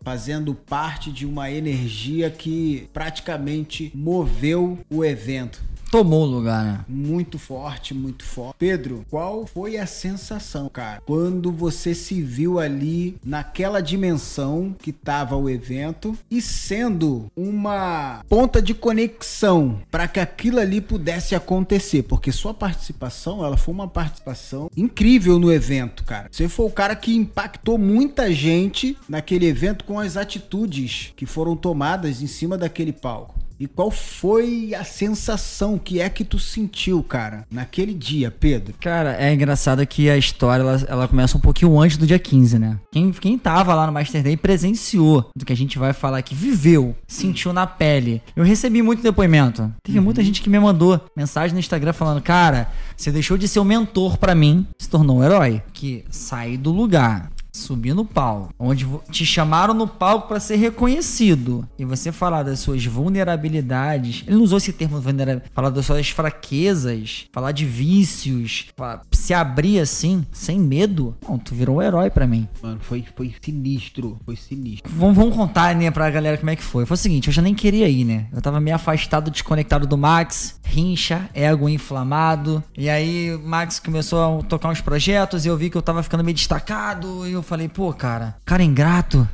fazendo parte de uma energia que praticamente moveu o evento tomou o lugar, né? Muito forte, muito forte. Pedro, qual foi a sensação, cara, quando você se viu ali naquela dimensão que tava o evento e sendo uma ponta de conexão para que aquilo ali pudesse acontecer? Porque sua participação, ela foi uma participação incrível no evento, cara. Você foi o cara que impactou muita gente naquele evento com as atitudes que foram tomadas em cima daquele palco. E qual foi a sensação que é que tu sentiu, cara, naquele dia, Pedro? Cara, é engraçado que a história ela, ela começa um pouquinho antes do dia 15, né? Quem, quem tava lá no Master Day presenciou do que a gente vai falar aqui, viveu, sentiu na pele. Eu recebi muito depoimento. Teve uhum. muita gente que me mandou mensagem no Instagram falando: Cara, você deixou de ser o mentor para mim, se tornou um herói. Que sai do lugar subir no palco, onde te chamaram no palco para ser reconhecido e você falar das suas vulnerabilidades, ele não usou esse termo vulnerabilidade, falar das suas fraquezas, falar de vícios, falar, se abrir assim, sem medo, não, tu virou um herói para mim. Mano, foi, foi sinistro, foi sinistro. Vamos, vamos contar, né, pra galera como é que foi. Foi o seguinte, eu já nem queria ir, né? Eu tava meio afastado, desconectado do Max, rincha, ego inflamado, e aí o Max começou a tocar uns projetos e eu vi que eu tava ficando meio destacado e eu falei, pô, cara, cara ingrato.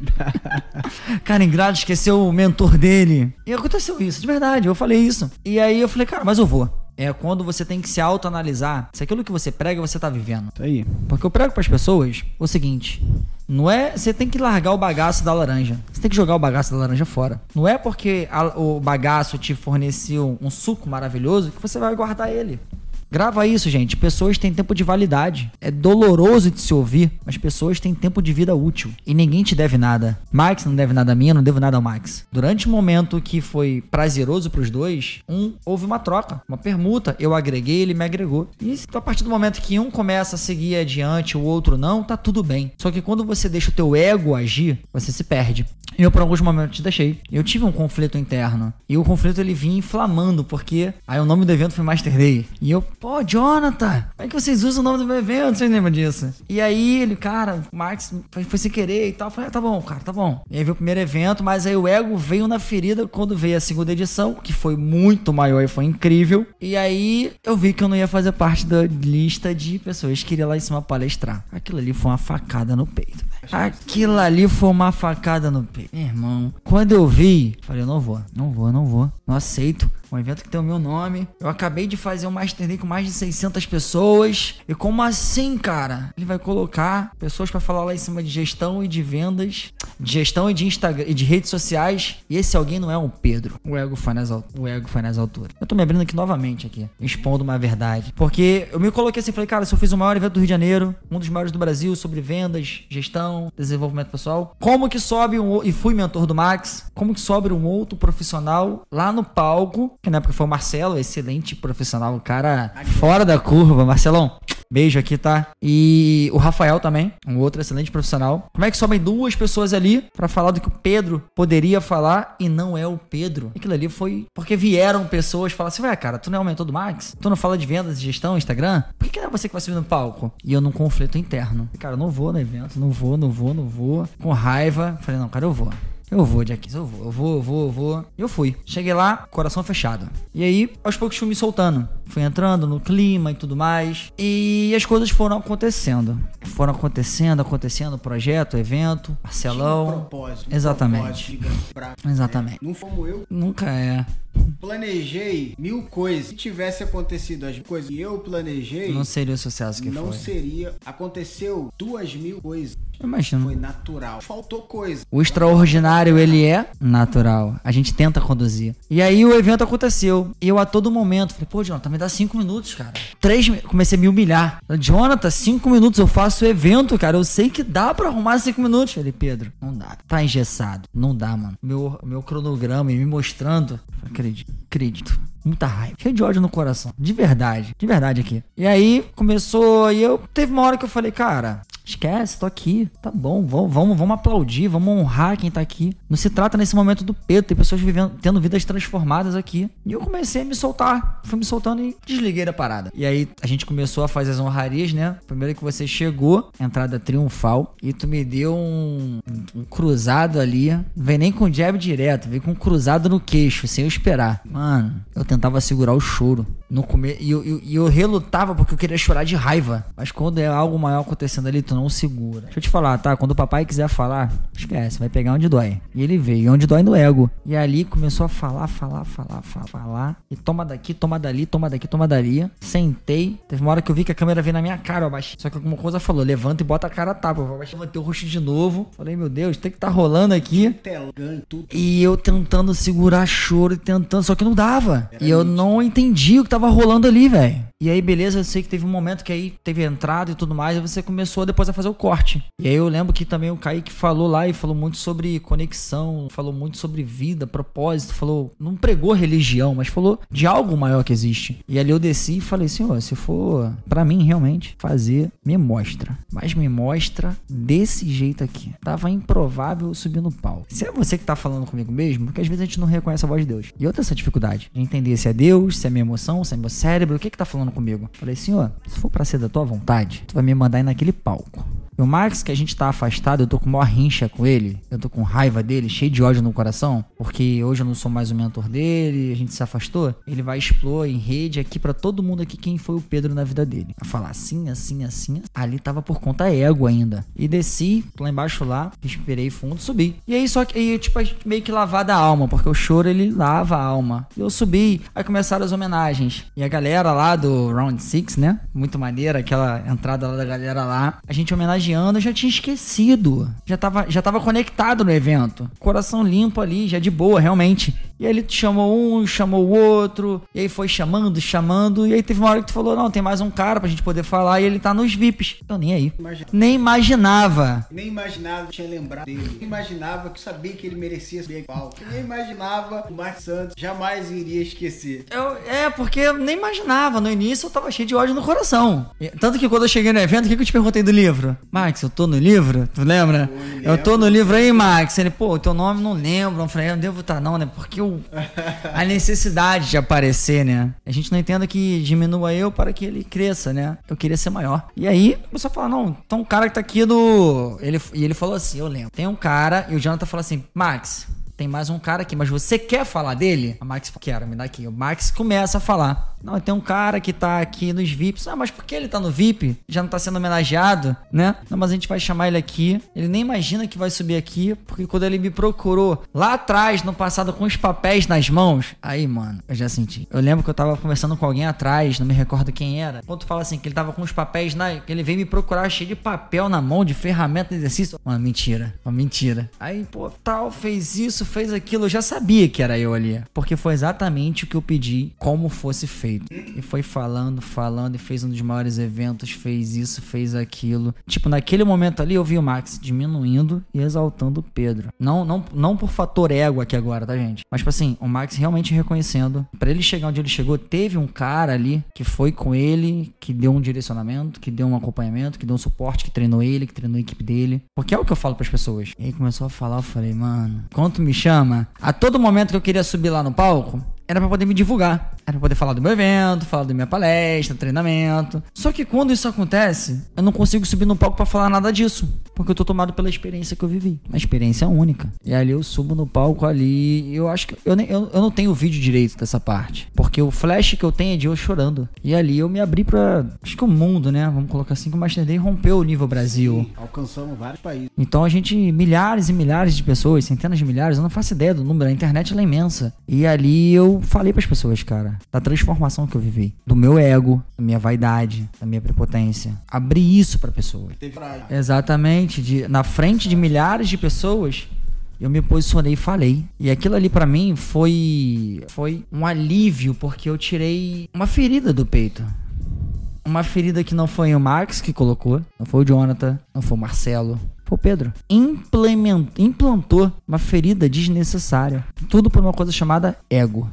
cara ingrato, esqueceu o mentor dele. E aconteceu isso, de verdade, eu falei isso. E aí eu falei, cara, mas eu vou. é quando você tem que se autoanalisar se aquilo que você prega você tá vivendo. Isso aí. Porque eu prego para as pessoas o seguinte: não é. Você tem que largar o bagaço da laranja. Você tem que jogar o bagaço da laranja fora. Não é porque a- o bagaço te forneceu um suco maravilhoso que você vai guardar ele. Grava isso, gente. Pessoas têm tempo de validade. É doloroso de se ouvir, mas pessoas têm tempo de vida útil. E ninguém te deve nada. Max não deve nada a mim, eu não devo nada ao Max. Durante o momento que foi prazeroso pros dois, um houve uma troca, uma permuta. Eu agreguei, ele me agregou. E a partir do momento que um começa a seguir adiante, o outro não, tá tudo bem. Só que quando você deixa o teu ego agir, você se perde. E eu por alguns momentos deixei. Eu tive um conflito interno. E o conflito ele vinha inflamando, porque aí o nome do evento foi Master Day. E eu, pô, Jonathan, como é que vocês usam o nome do meu evento? Vocês lembram disso? E aí ele, cara, o Max foi, foi sem querer e tal. Eu falei, ah, tá bom, cara, tá bom. E aí veio o primeiro evento, mas aí o ego veio na ferida quando veio a segunda edição, que foi muito maior e foi incrível. E aí eu vi que eu não ia fazer parte da lista de pessoas que iriam lá em cima palestrar. Aquilo ali foi uma facada no peito. velho. Aquilo ali foi uma facada no peito. Meu irmão, quando eu vi, falei, eu não vou, não vou, não vou, não aceito. Um evento que tem o meu nome. Eu acabei de fazer um Master Day com mais de 600 pessoas. E como assim, cara? Ele vai colocar pessoas pra falar lá em cima de gestão e de vendas, de gestão e de Instagram e de redes sociais. E esse alguém não é o Pedro. O ego foi nas, o ego foi nas alturas. Eu tô me abrindo aqui novamente aqui, expondo uma verdade. Porque eu me coloquei assim, falei, cara, se eu fiz o maior evento do Rio de Janeiro, um dos maiores do Brasil sobre vendas, gestão, desenvolvimento pessoal, como que sobe um e fui mentor do Max, como que sobe um outro profissional lá no palco, que na época foi o Marcelo, excelente profissional, o cara fora da curva, Marcelão. Beijo aqui, tá? E o Rafael também, um outro excelente profissional. Como é que sobem duas pessoas ali pra falar do que o Pedro poderia falar e não é o Pedro? Aquilo ali foi porque vieram pessoas falar assim: Ué, cara, tu não é o mentor do Max? Tu não fala de vendas gestão, Instagram? Por que, que não é você que vai subir no palco? E eu num conflito interno. Cara, não vou no evento, não vou, não vou, não vou. Com raiva. Falei, não, cara, eu vou. Eu vou, Jack, eu vou, eu vou, eu vou, eu vou. E eu fui. Cheguei lá, coração fechado. E aí, aos poucos fui me soltando. Fui entrando no clima e tudo mais. E as coisas foram acontecendo. Foram acontecendo, acontecendo, projeto, evento, Marcelão. Tinha um propósito, um Exatamente. propósito pra- Exatamente. Não fomos eu. Nunca é. Planejei mil coisas. Se tivesse acontecido as coisas que eu planejei, Não seria o sucesso que não foi. seria. Aconteceu duas mil coisas. Imagino. Foi natural. Faltou coisa. O extraordinário, ele é natural. A gente tenta conduzir. E aí o evento aconteceu. E eu a todo momento falei, pô, Jonathan, me dá cinco minutos, cara. Três Comecei a me humilhar. Jonathan, cinco minutos eu faço o evento, cara. Eu sei que dá pra arrumar cinco minutos. Falei, Pedro, não dá. Tá engessado. Não dá, mano. Meu, meu cronograma e me mostrando. Acredito, acredito. Muita raiva. Cheio de ódio no coração. De verdade. De verdade aqui. E aí começou. E eu. Teve uma hora que eu falei, cara. Esquece, tô aqui. Tá bom, vamos, vamos, aplaudir, vamos honrar quem tá aqui. Não se trata nesse momento do Pedro, tem pessoas vivendo, tendo vidas transformadas aqui. E eu comecei a me soltar. Fui me soltando e desliguei da parada. E aí a gente começou a fazer as honrarias, né? Primeiro que você chegou, entrada triunfal, e tu me deu um, um cruzado ali. Vem nem com jab direto, veio com um cruzado no queixo, sem eu esperar. Mano, eu tentava segurar o choro. No come... e, eu, eu- eu relutava porque eu queria chorar de raiva. Mas quando é algo maior acontecendo ali, tu não segura. Deixa eu te falar, tá? Quando o papai quiser falar, esquece, vai pegar onde dói. E ele veio, onde dói no ego. E ali começou a falar, falar, falar, falar, falar. E toma daqui, toma dali, toma daqui, toma dali. Sentei. Teve uma hora que eu vi que a câmera veio na minha cara, eu abaixei. Só que alguma coisa falou, levanta e bota a cara a tapa. Eu abaixei, o rosto de novo. Falei, meu Deus, tem que tá rolando aqui. E eu tentando segurar choro tentando, só que não dava. e eu não entendi o que tava rolando ali, velho. E aí, beleza, eu sei que teve um momento que aí teve entrada e tudo mais, e você começou depois a fazer o corte. E aí eu lembro que também o Kaique falou lá e falou muito sobre conexão, falou muito sobre vida, propósito, falou, não pregou religião, mas falou de algo maior que existe. E ali eu desci e falei, senhor, se for pra mim realmente fazer, me mostra. Mas me mostra desse jeito aqui. Tava improvável subir no palco. Se é você que tá falando comigo mesmo, porque às vezes a gente não reconhece a voz de Deus. E tenho essa dificuldade de entender se é Deus, se é minha emoção, se é meu cérebro, o que que tá falando comigo. Falei, senhor, se for pra ser da tua vontade, tu vai me mandar ir naquele E o Max, que a gente tá afastado, eu tô com maior rincha com ele, eu tô com raiva dele, cheio de ódio no coração. porque hoje eu não sou mais o mentor dele, a gente se afastou, ele vai expor em rede aqui para todo mundo aqui quem foi o Pedro na vida dele. A falar assim, assim, assim. Ali tava por conta ego ainda. E desci lá embaixo lá, respirei fundo, subi. E aí só que aí, tipo, meio que lavar da alma, porque o choro ele lava a alma. E eu subi, aí começaram as homenagens. E a galera lá do Round 6, né? Muito maneira, aquela entrada lá da galera lá. A gente homenageando, eu já tinha esquecido. Já tava, já tava conectado no evento. Coração limpo ali, já de boa, realmente. E aí ele chamou um, chamou o outro, e aí foi chamando, chamando, e aí teve uma hora que tu falou, não, tem mais um cara pra gente poder falar, e ele tá nos VIPs. Eu nem aí. Imagina. Nem imaginava. Nem imaginava que tinha lembrado dele. Nem imaginava que sabia que ele merecia ser palco. Nem imaginava o Marcos Santos jamais iria esquecer. Eu, é, porque eu nem imaginava. No início eu tava cheio de ódio no coração. Tanto que quando eu cheguei no evento, o que, que eu te perguntei do livro? Max, eu tô no livro? Tu lembra? Eu, eu tô no livro aí, Max. Ele, pô, teu nome não lembro. Eu falei, eu não devo estar, tá não, né? Porque eu a necessidade de aparecer, né? A gente não entenda que diminua eu para que ele cresça, né? Eu queria ser maior. E aí, começou a falar, não, então um cara que tá aqui do... Ele, e ele falou assim, eu lembro. Tem um cara, e o Jonathan falou assim, Max, tem mais um cara aqui, mas você quer falar dele? A Max, quero, me dá aqui. O Max começa a falar. Não, tem um cara que tá aqui nos VIPs. Ah, mas por que ele tá no VIP? Já não tá sendo homenageado, né? Não, mas a gente vai chamar ele aqui. Ele nem imagina que vai subir aqui, porque quando ele me procurou lá atrás, no passado, com os papéis nas mãos, aí, mano, eu já senti. Eu lembro que eu tava conversando com alguém atrás, não me recordo quem era. Quando tu fala assim, que ele tava com os papéis na. que ele veio me procurar cheio de papel na mão, de ferramenta de exercício. Mano, mentira. Mentira. Aí, pô, tal, fez isso, fez aquilo. Eu já sabia que era eu ali. Porque foi exatamente o que eu pedi, como fosse feito. E foi falando, falando, e fez um dos maiores eventos, fez isso, fez aquilo. Tipo, naquele momento ali eu vi o Max diminuindo e exaltando o Pedro. Não, não, não por fator ego aqui agora, tá, gente? Mas, tipo assim, o Max realmente reconhecendo. para ele chegar onde ele chegou, teve um cara ali que foi com ele, que deu um direcionamento, que deu um acompanhamento, que deu um suporte, que treinou ele, que treinou a equipe dele. Porque é o que eu falo para as pessoas. E aí começou a falar, eu falei, mano, quanto me chama, a todo momento que eu queria subir lá no palco, era para poder me divulgar. Era pra poder falar do meu evento, falar da minha palestra, treinamento. Só que quando isso acontece, eu não consigo subir no palco para falar nada disso. Porque eu tô tomado pela experiência que eu vivi. Uma experiência única. E ali eu subo no palco ali. E eu acho que. Eu, nem, eu, eu não tenho o vídeo direito dessa parte. Porque o flash que eu tenho é de eu chorando. E ali eu me abri pra. Acho que o mundo, né? Vamos colocar assim que o Master Day rompeu o nível Brasil. Sim, alcançamos vários países. Então a gente. Milhares e milhares de pessoas, centenas de milhares, eu não faço ideia do número. A internet ela é imensa. E ali eu falei pra as pessoas, cara, da transformação que eu vivi, do meu ego, da minha vaidade, da minha prepotência. Abrir isso para pessoas. Exatamente, de, na frente de milhares de pessoas, eu me posicionei e falei. E aquilo ali para mim foi foi um alívio porque eu tirei uma ferida do peito. Uma ferida que não foi o Max que colocou, não foi o Jonathan, não foi o Marcelo, foi o Pedro. Implementou, implantou uma ferida desnecessária. Tudo por uma coisa chamada ego.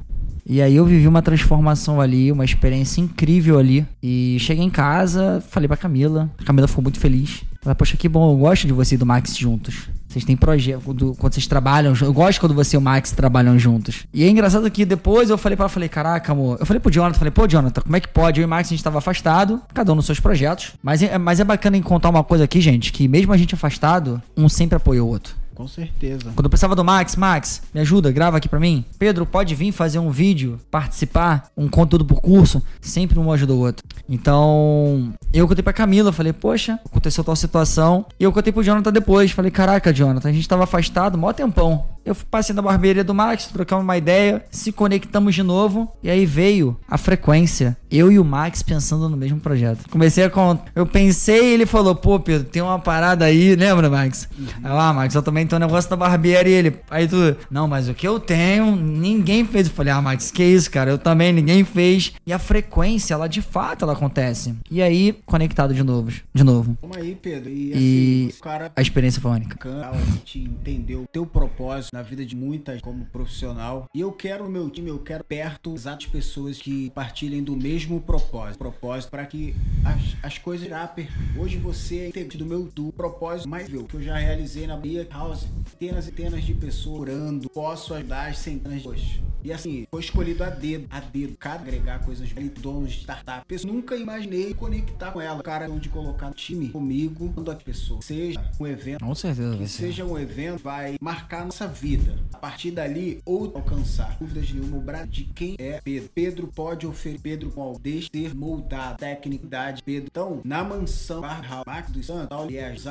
E aí eu vivi uma transformação ali, uma experiência incrível ali. E cheguei em casa, falei pra Camila. A Camila ficou muito feliz. Ela, poxa, que bom, eu gosto de você e do Max juntos. Vocês têm projeto, quando, quando, vocês trabalham, eu gosto quando você e o Max trabalham juntos. E é engraçado que depois eu falei para ela, falei, caraca, amor. Eu falei pro Jonathan, falei, pô, Jonathan, como é que pode? Eu e o Max a gente tava afastado, cada um nos seus projetos. Mas é, mas é bacana em contar uma coisa aqui, gente, que mesmo a gente afastado, um sempre apoiou o outro. Com certeza. Quando eu precisava do Max, Max, me ajuda, grava aqui para mim. Pedro, pode vir fazer um vídeo, participar, um conteúdo por curso. Sempre um ajuda o outro. Então, eu contei pra Camila, falei, poxa, aconteceu tal situação. E eu contei pro Jonathan depois. Falei, caraca, Jonathan, a gente tava afastado, mó tempão. Eu passei na barbearia do Max, trocamos uma ideia, se conectamos de novo. E aí veio a frequência. Eu e o Max pensando no mesmo projeto. Comecei a contar. Eu pensei e ele falou, pô, Pedro, tem uma parada aí, lembra, Max? Uhum. Aí, ah, Max, eu também tenho um negócio da barbearia. Ele, aí tu, não, mas o que eu tenho, ninguém fez. Eu falei, ah, Max, que isso, cara? Eu também, ninguém fez. E a frequência, ela de fato, ela acontece. E aí, conectado de novo. De novo. Como aí, Pedro? E, assim, e cara, a experiência foi única. A gente entendeu o teu propósito na vida de muitas como profissional. E eu quero no meu time, eu quero perto exatas pessoas que partilhem do mesmo propósito. Propósito para que as, as coisas rapper. Hoje você é do meu do propósito mais viu que eu já realizei na Bia House. Centenas e centenas de pessoas orando. Posso ajudar as centenas de pessoas. E assim, foi escolhido a dedo, a dedo, cada agregar coisas donos de startup. Nunca imaginei conectar com ela. O cara onde colocar time comigo, quando a pessoa seja um evento. Com certeza. Que seja um evento, vai marcar nossa vida vida. A partir dali, ou alcançar. Dúvidas nenhuma, o de quem é Pedro. Pedro pode oferecer Pedro com deixa ser moldado, tecnicidade, Pedro. Então, na mansão Barra Max dos Santos,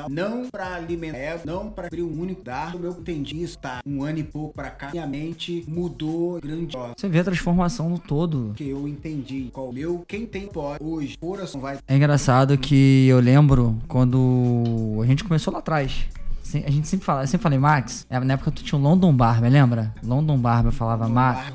não para alimentar ego, não para abrir um único dar. Como eu entendi isso, tá? Um ano e pouco para cá, minha mente mudou grandiosa. Você vê a transformação no todo. Que eu entendi qual o meu, quem tem pode hoje, coração vai. É engraçado que eu lembro quando a gente começou lá atrás a gente sempre fala, eu sempre falei, Max, é, na época tu tinha o London Barber, lembra? London Barber, eu falava, Max.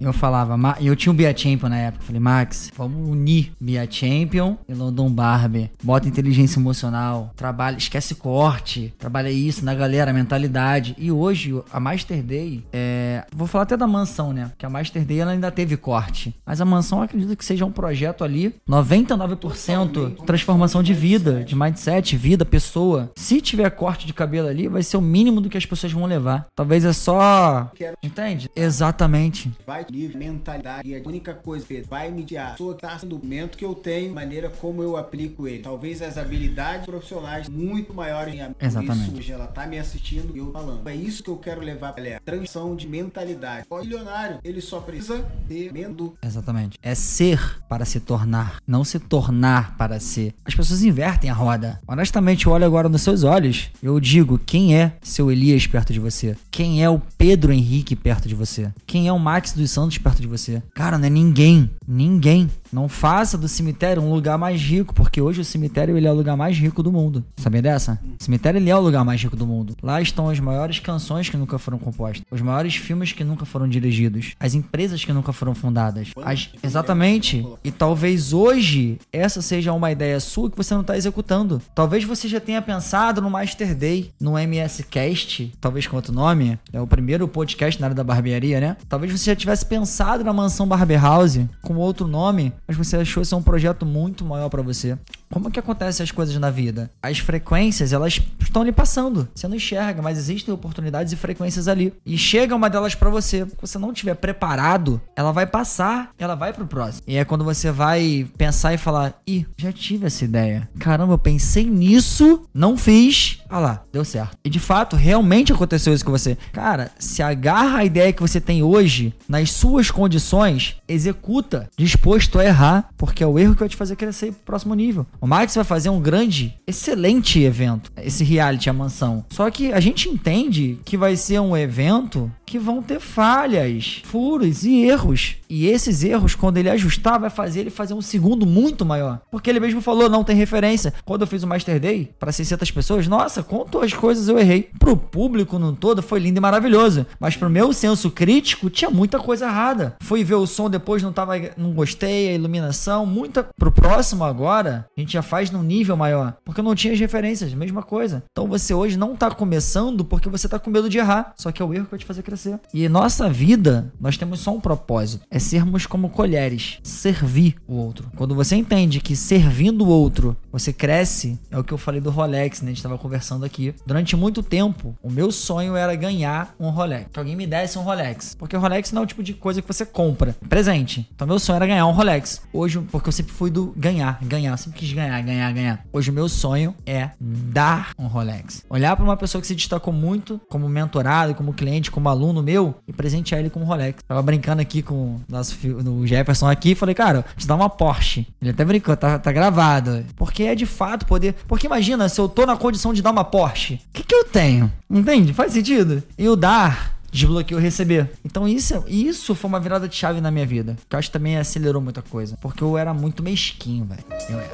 Eu falava, Ma e eu tinha o Bia Champion na época. Eu falei, Max, vamos unir Bia Champion e London Barber. Bota inteligência emocional, trabalha, esquece corte, trabalha isso na galera, mentalidade. E hoje, a Master Day, é, vou falar até da mansão, né? Que a Master Day ela ainda teve corte. Mas a mansão eu acredito que seja um projeto ali, 99% transformação de vida, de mindset, vida, pessoa. Se tiver corte corte de cabelo ali vai ser o mínimo do que as pessoas vão levar. Talvez é só. Entende? Exatamente. Vai livre, mentalidade. E a única coisa que vai mediar a pessoa tá sendo momento que eu tenho, maneira como eu aplico ele. Talvez as habilidades profissionais muito maiores Exatamente. Isso, ela tá me assistindo e eu falando. É isso que eu quero levar pra ela. Transição de mentalidade. O milionário, ele só precisa ter medo. Exatamente. É ser para se tornar, não se tornar para ser. As pessoas invertem a roda. Honestamente, eu olho agora nos seus olhos. Eu eu digo, quem é seu Elias perto de você? Quem é o Pedro Henrique perto de você? Quem é o Max dos Santos perto de você? Cara, não é ninguém. Ninguém. Não faça do cemitério um lugar mais rico, porque hoje o cemitério ele é o lugar mais rico do mundo. Sabia dessa? O cemitério ele é o lugar mais rico do mundo. Lá estão as maiores canções que nunca foram compostas, os maiores filmes que nunca foram dirigidos, as empresas que nunca foram fundadas. As... Exatamente. E talvez hoje essa seja uma ideia sua que você não está executando. Talvez você já tenha pensado no Master Day, no MS Cast, talvez com outro nome, é o primeiro podcast na área da barbearia, né? Talvez você já tivesse pensado na mansão Barber House com outro nome, mas você achou esse é um projeto muito maior para você. Como que acontecem as coisas na vida? As frequências, elas estão ali passando. Você não enxerga, mas existem oportunidades e frequências ali. E chega uma delas para você. Se você não tiver preparado, ela vai passar, ela vai pro próximo. E é quando você vai pensar e falar: "Ih, já tive essa ideia. Caramba, eu pensei nisso, não fiz. Ah lá, deu certo". E de fato, realmente aconteceu isso com você. Cara, se agarra a ideia que você tem hoje nas suas condições, executa, disposto a errar, porque é o erro que vai te fazer crescer pro próximo nível. O Max vai fazer um grande, excelente evento, esse reality, a mansão. Só que a gente entende que vai ser um evento que vão ter falhas, furos e erros. E esses erros, quando ele ajustar, vai fazer ele fazer um segundo muito maior. Porque ele mesmo falou, não tem referência. Quando eu fiz o Master Day para 600 pessoas, nossa, quantas as coisas eu errei. Pro público no todo foi lindo e maravilhoso. Mas pro meu senso crítico, tinha muita coisa errada. Fui ver o som depois, não tava, não gostei, a iluminação, muita. Pro próximo agora, a gente já faz num nível maior. Porque eu não tinha as referências, mesma coisa. Então você hoje não tá começando porque você tá com medo de errar. Só que é o erro que vai te fazer crescer. E nossa vida, nós temos só um propósito: é sermos como colheres, servir o outro. Quando você entende que servindo o outro você cresce, é o que eu falei do Rolex, né? A gente tava conversando aqui. Durante muito tempo, o meu sonho era ganhar um Rolex. Que alguém me desse um Rolex. Porque o Rolex não é o tipo de coisa que você compra. Presente. Então meu sonho era ganhar um Rolex. Hoje, porque eu sempre fui do ganhar, ganhar. Eu sempre quis ganhar, ganhar, ganhar. Hoje o meu sonho é dar um Rolex. Olhar para uma pessoa que se destacou muito como mentorado, como cliente, como aluno meu e presentear ele com um Rolex. Tava brincando aqui com nosso no Jefferson aqui falei, cara, te dá uma Porsche. Ele até brincou, tá, tá gravado. Porque é de fato poder. Porque imagina, se eu tô na condição de dar uma Porsche, o que, que eu tenho? Entende? Faz sentido? E o dar desbloqueio receber. Então isso, isso foi uma virada de chave na minha vida. Que eu acho que também acelerou muita coisa. Porque eu era muito mesquinho, velho. Eu era.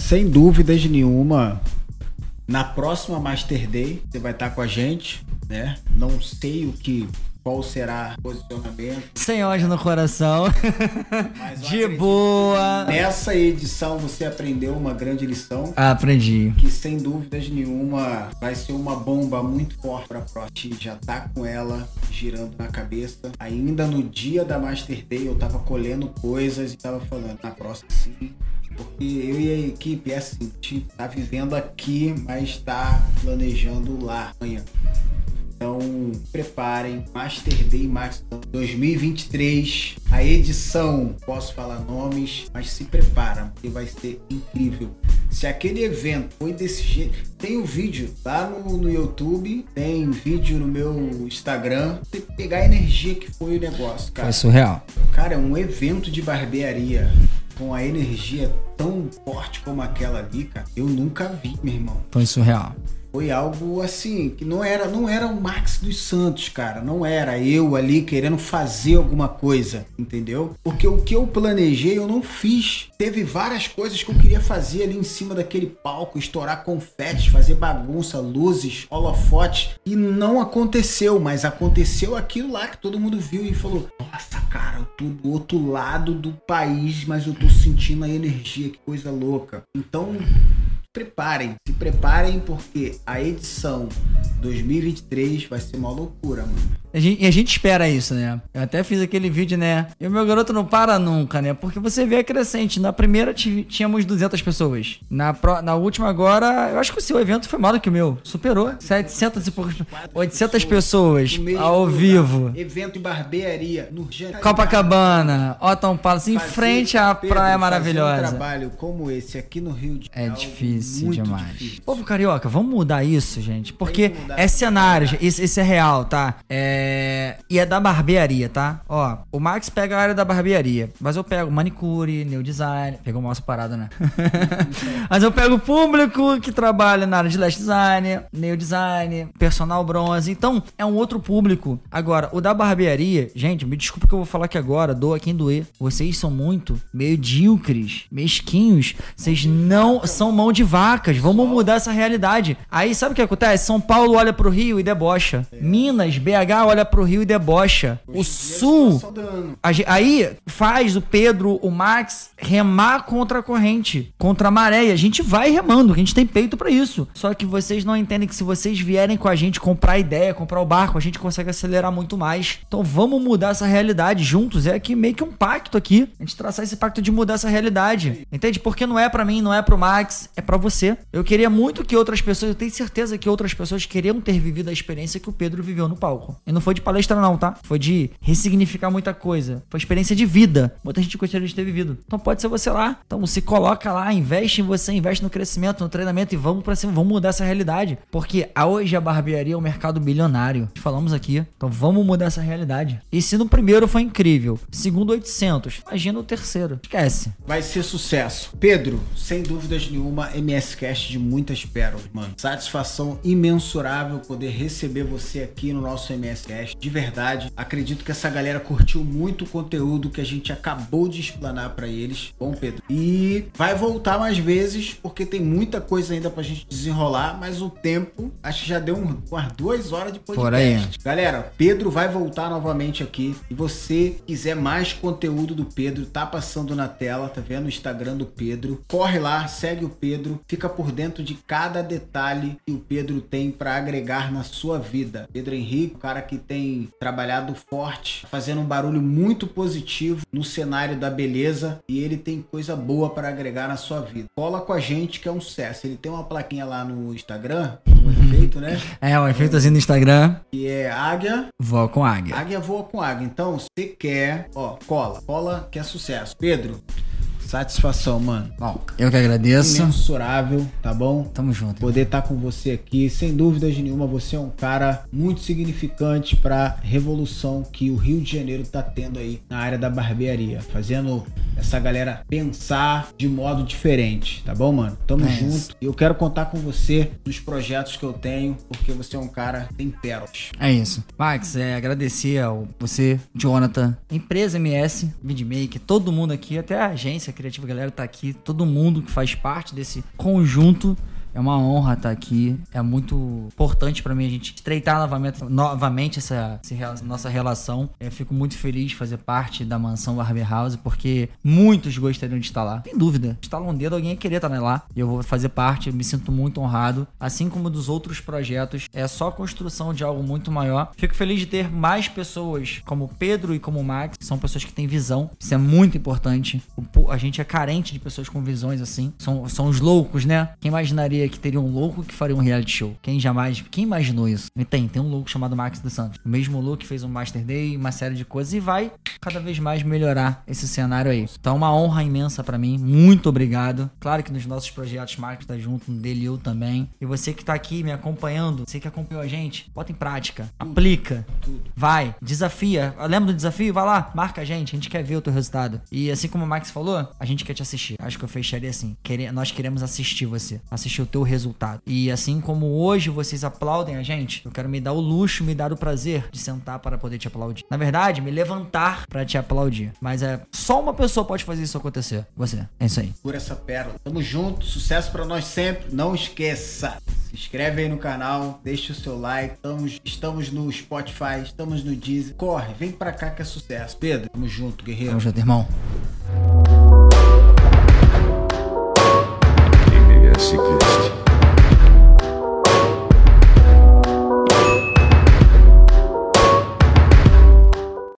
Sem dúvidas nenhuma, na próxima Master Day você vai estar com a gente, né? Não sei o que qual será o posicionamento. Sem ódio no coração. de boa. Nessa edição você aprendeu uma grande lição. Ah, aprendi. Que sem dúvidas nenhuma vai ser uma bomba muito forte para a próxima. Já tá com ela girando na cabeça. Ainda no dia da Master Day eu tava colhendo coisas e tava falando, na próxima sim. Porque eu e a equipe é assim, a gente tá vivendo aqui, mas tá planejando lá amanhã. Então, preparem Master Day Max 2023, a edição, posso falar nomes, mas se preparam, porque vai ser incrível. Se aquele evento foi desse jeito. Tem o um vídeo lá no, no YouTube, tem vídeo no meu Instagram. Você pegar a energia que foi o negócio, cara. Foi surreal. Cara, é um evento de barbearia com a energia tão forte como aquela ali, cara, eu nunca vi, meu irmão. Foi surreal foi algo assim que não era não era o Max dos Santos, cara, não era eu ali querendo fazer alguma coisa, entendeu? Porque o que eu planejei eu não fiz. Teve várias coisas que eu queria fazer ali em cima daquele palco, estourar confetes, fazer bagunça, luzes, holofotes e não aconteceu, mas aconteceu aquilo lá que todo mundo viu e falou: "Nossa, cara, eu tô do outro lado do país, mas eu tô sentindo a energia, que coisa louca". Então, preparem, se preparem porque a edição 2023 vai ser uma loucura, mano. A gente, e a gente espera isso, né? Eu até fiz aquele vídeo, né? E o meu garoto não para nunca, né? Porque você vê a crescente. Na primeira tínhamos 200 pessoas. Na, pro, na última agora, eu acho que o seu evento foi maior do que o meu. Superou. 700 e poucos. 800 pessoas ao vivo. Evento em barbearia no Copacabana, Otton Palace, em frente à Pedro, praia maravilhosa. um trabalho como esse aqui no Rio de. É difícil demais. Difícil. Povo carioca, vamos mudar isso, gente. Porque é cenário, esse é real, tá? É... E é da barbearia, tá? Ó, o Max pega a área da barbearia, mas eu pego manicure, new design. Pegou uma parada, né? mas eu pego o público que trabalha na área de lash design, new design, personal bronze. Então, é um outro público. Agora, o da barbearia, gente, me desculpa que eu vou falar aqui agora, doa quem doer. Vocês são muito medíocres, mesquinhos. Vocês não são mão de vacas. Vamos mudar essa realidade. Aí, sabe o que acontece? São Paulo olha pro Rio e debocha. Minas, BH olha pro Rio e debocha. O Sul. Aí faz o Pedro, o Max remar contra a corrente, contra a maré. E a gente vai remando, a gente tem peito para isso. Só que vocês não entendem que se vocês vierem com a gente comprar ideia, comprar o barco, a gente consegue acelerar muito mais. Então vamos mudar essa realidade juntos. É aqui meio que um pacto aqui. A gente traçar esse pacto de mudar essa realidade. Entende? Porque não é para mim, não é pro Max, é para você. Eu queria muito que outras pessoas, eu tenho certeza que outras pessoas queriam ter vivido a experiência que o Pedro viveu no palco. E não foi de palestra, não, tá? Foi de ressignificar muita coisa. Foi experiência de vida. Muita gente gostaria de ter vivido. Então pode ser você lá. Então se coloca lá, investe em você, investe no crescimento, no treinamento e vamos pra cima, vamos mudar essa realidade. Porque hoje a barbearia é um mercado bilionário. Falamos aqui. Então vamos mudar essa realidade. E se no primeiro foi incrível, segundo 800, imagina o terceiro. Esquece. Vai ser sucesso. Pedro, sem dúvidas nenhuma, MS Cast de muitas pérolas, mano. Satisfação imensurável poder receber você aqui no nosso MS podcast. De verdade, acredito que essa galera curtiu muito o conteúdo que a gente acabou de explanar para eles. Bom, Pedro. E vai voltar mais vezes, porque tem muita coisa ainda pra gente desenrolar, mas o tempo, acho que já deu um, umas duas horas de podcast. Por aí. Galera, Pedro vai voltar novamente aqui. E você quiser mais conteúdo do Pedro, tá passando na tela, tá vendo o Instagram do Pedro. Corre lá, segue o Pedro, fica por dentro de cada detalhe que o Pedro tem para agregar na sua vida. Pedro Henrique, cara que tem trabalhado forte, fazendo um barulho muito positivo no cenário da beleza e ele tem coisa boa para agregar na sua vida. Cola com a gente que é um sucesso. Ele tem uma plaquinha lá no Instagram, um efeito, né? É, um efeitozinho no Instagram. Que é águia. Voa com águia. Águia voa com águia. Então, se quer, ó, cola. Cola que é sucesso. Pedro, Satisfação, mano. Bom, eu que agradeço. Imensurável, tá bom? Tamo junto. Poder estar tá com você aqui, sem dúvidas nenhuma, você é um cara muito significante para revolução que o Rio de Janeiro tá tendo aí na área da barbearia, fazendo essa galera pensar de modo diferente, tá bom, mano? Tamo é junto. E eu quero contar com você nos projetos que eu tenho, porque você é um cara que tem pérolas. É isso. Max, é agradecer ao você, Jonathan, empresa MS, Vidmake, todo mundo aqui, até a agência Criativa Galera tá aqui, todo mundo que faz parte desse conjunto é uma honra estar aqui. É muito importante para mim a gente estreitar novamente, novamente essa, essa nossa relação. Eu fico muito feliz de fazer parte da mansão Barber House, porque muitos gostariam de estar lá. Sem dúvida. Instala um dedo, alguém ia querer estar lá. E eu vou fazer parte, eu me sinto muito honrado. Assim como dos outros projetos. É só construção de algo muito maior. Fico feliz de ter mais pessoas como Pedro e como Max. São pessoas que têm visão. Isso é muito importante. A gente é carente de pessoas com visões assim. São, são os loucos, né? Quem imaginaria sabia que teria um louco que faria um reality show. Quem jamais, quem imaginou isso? E tem, tem um louco chamado Max dos Santos. O mesmo louco que fez um Master Day, uma série de coisas e vai cada vez mais melhorar esse cenário aí. Então, uma honra imensa para mim. Muito obrigado. Claro que nos nossos projetos Marcos tá junto, dele eu também. E você que tá aqui me acompanhando, você que acompanhou a gente, bota em prática, aplica, vai, desafia. Lembra do desafio? Vai lá, marca a gente, a gente quer ver o teu resultado. E assim como o Max falou, a gente quer te assistir. Acho que eu fecharia assim. Quere- nós queremos assistir você, assistir o teu resultado. E assim como hoje vocês aplaudem a gente, eu quero me dar o luxo, me dar o prazer de sentar para poder te aplaudir. Na verdade, me levantar para te aplaudir. Mas é só uma pessoa pode fazer isso acontecer. Você. É isso aí. Por essa pérola. Tamo junto, sucesso pra nós sempre. Não esqueça. Se inscreve aí no canal, deixa o seu like. Estamos, estamos no Spotify, estamos no Deezer. Corre, vem pra cá que é sucesso. Pedro, tamo junto, guerreiro. Tamo junto, irmão. seguinte.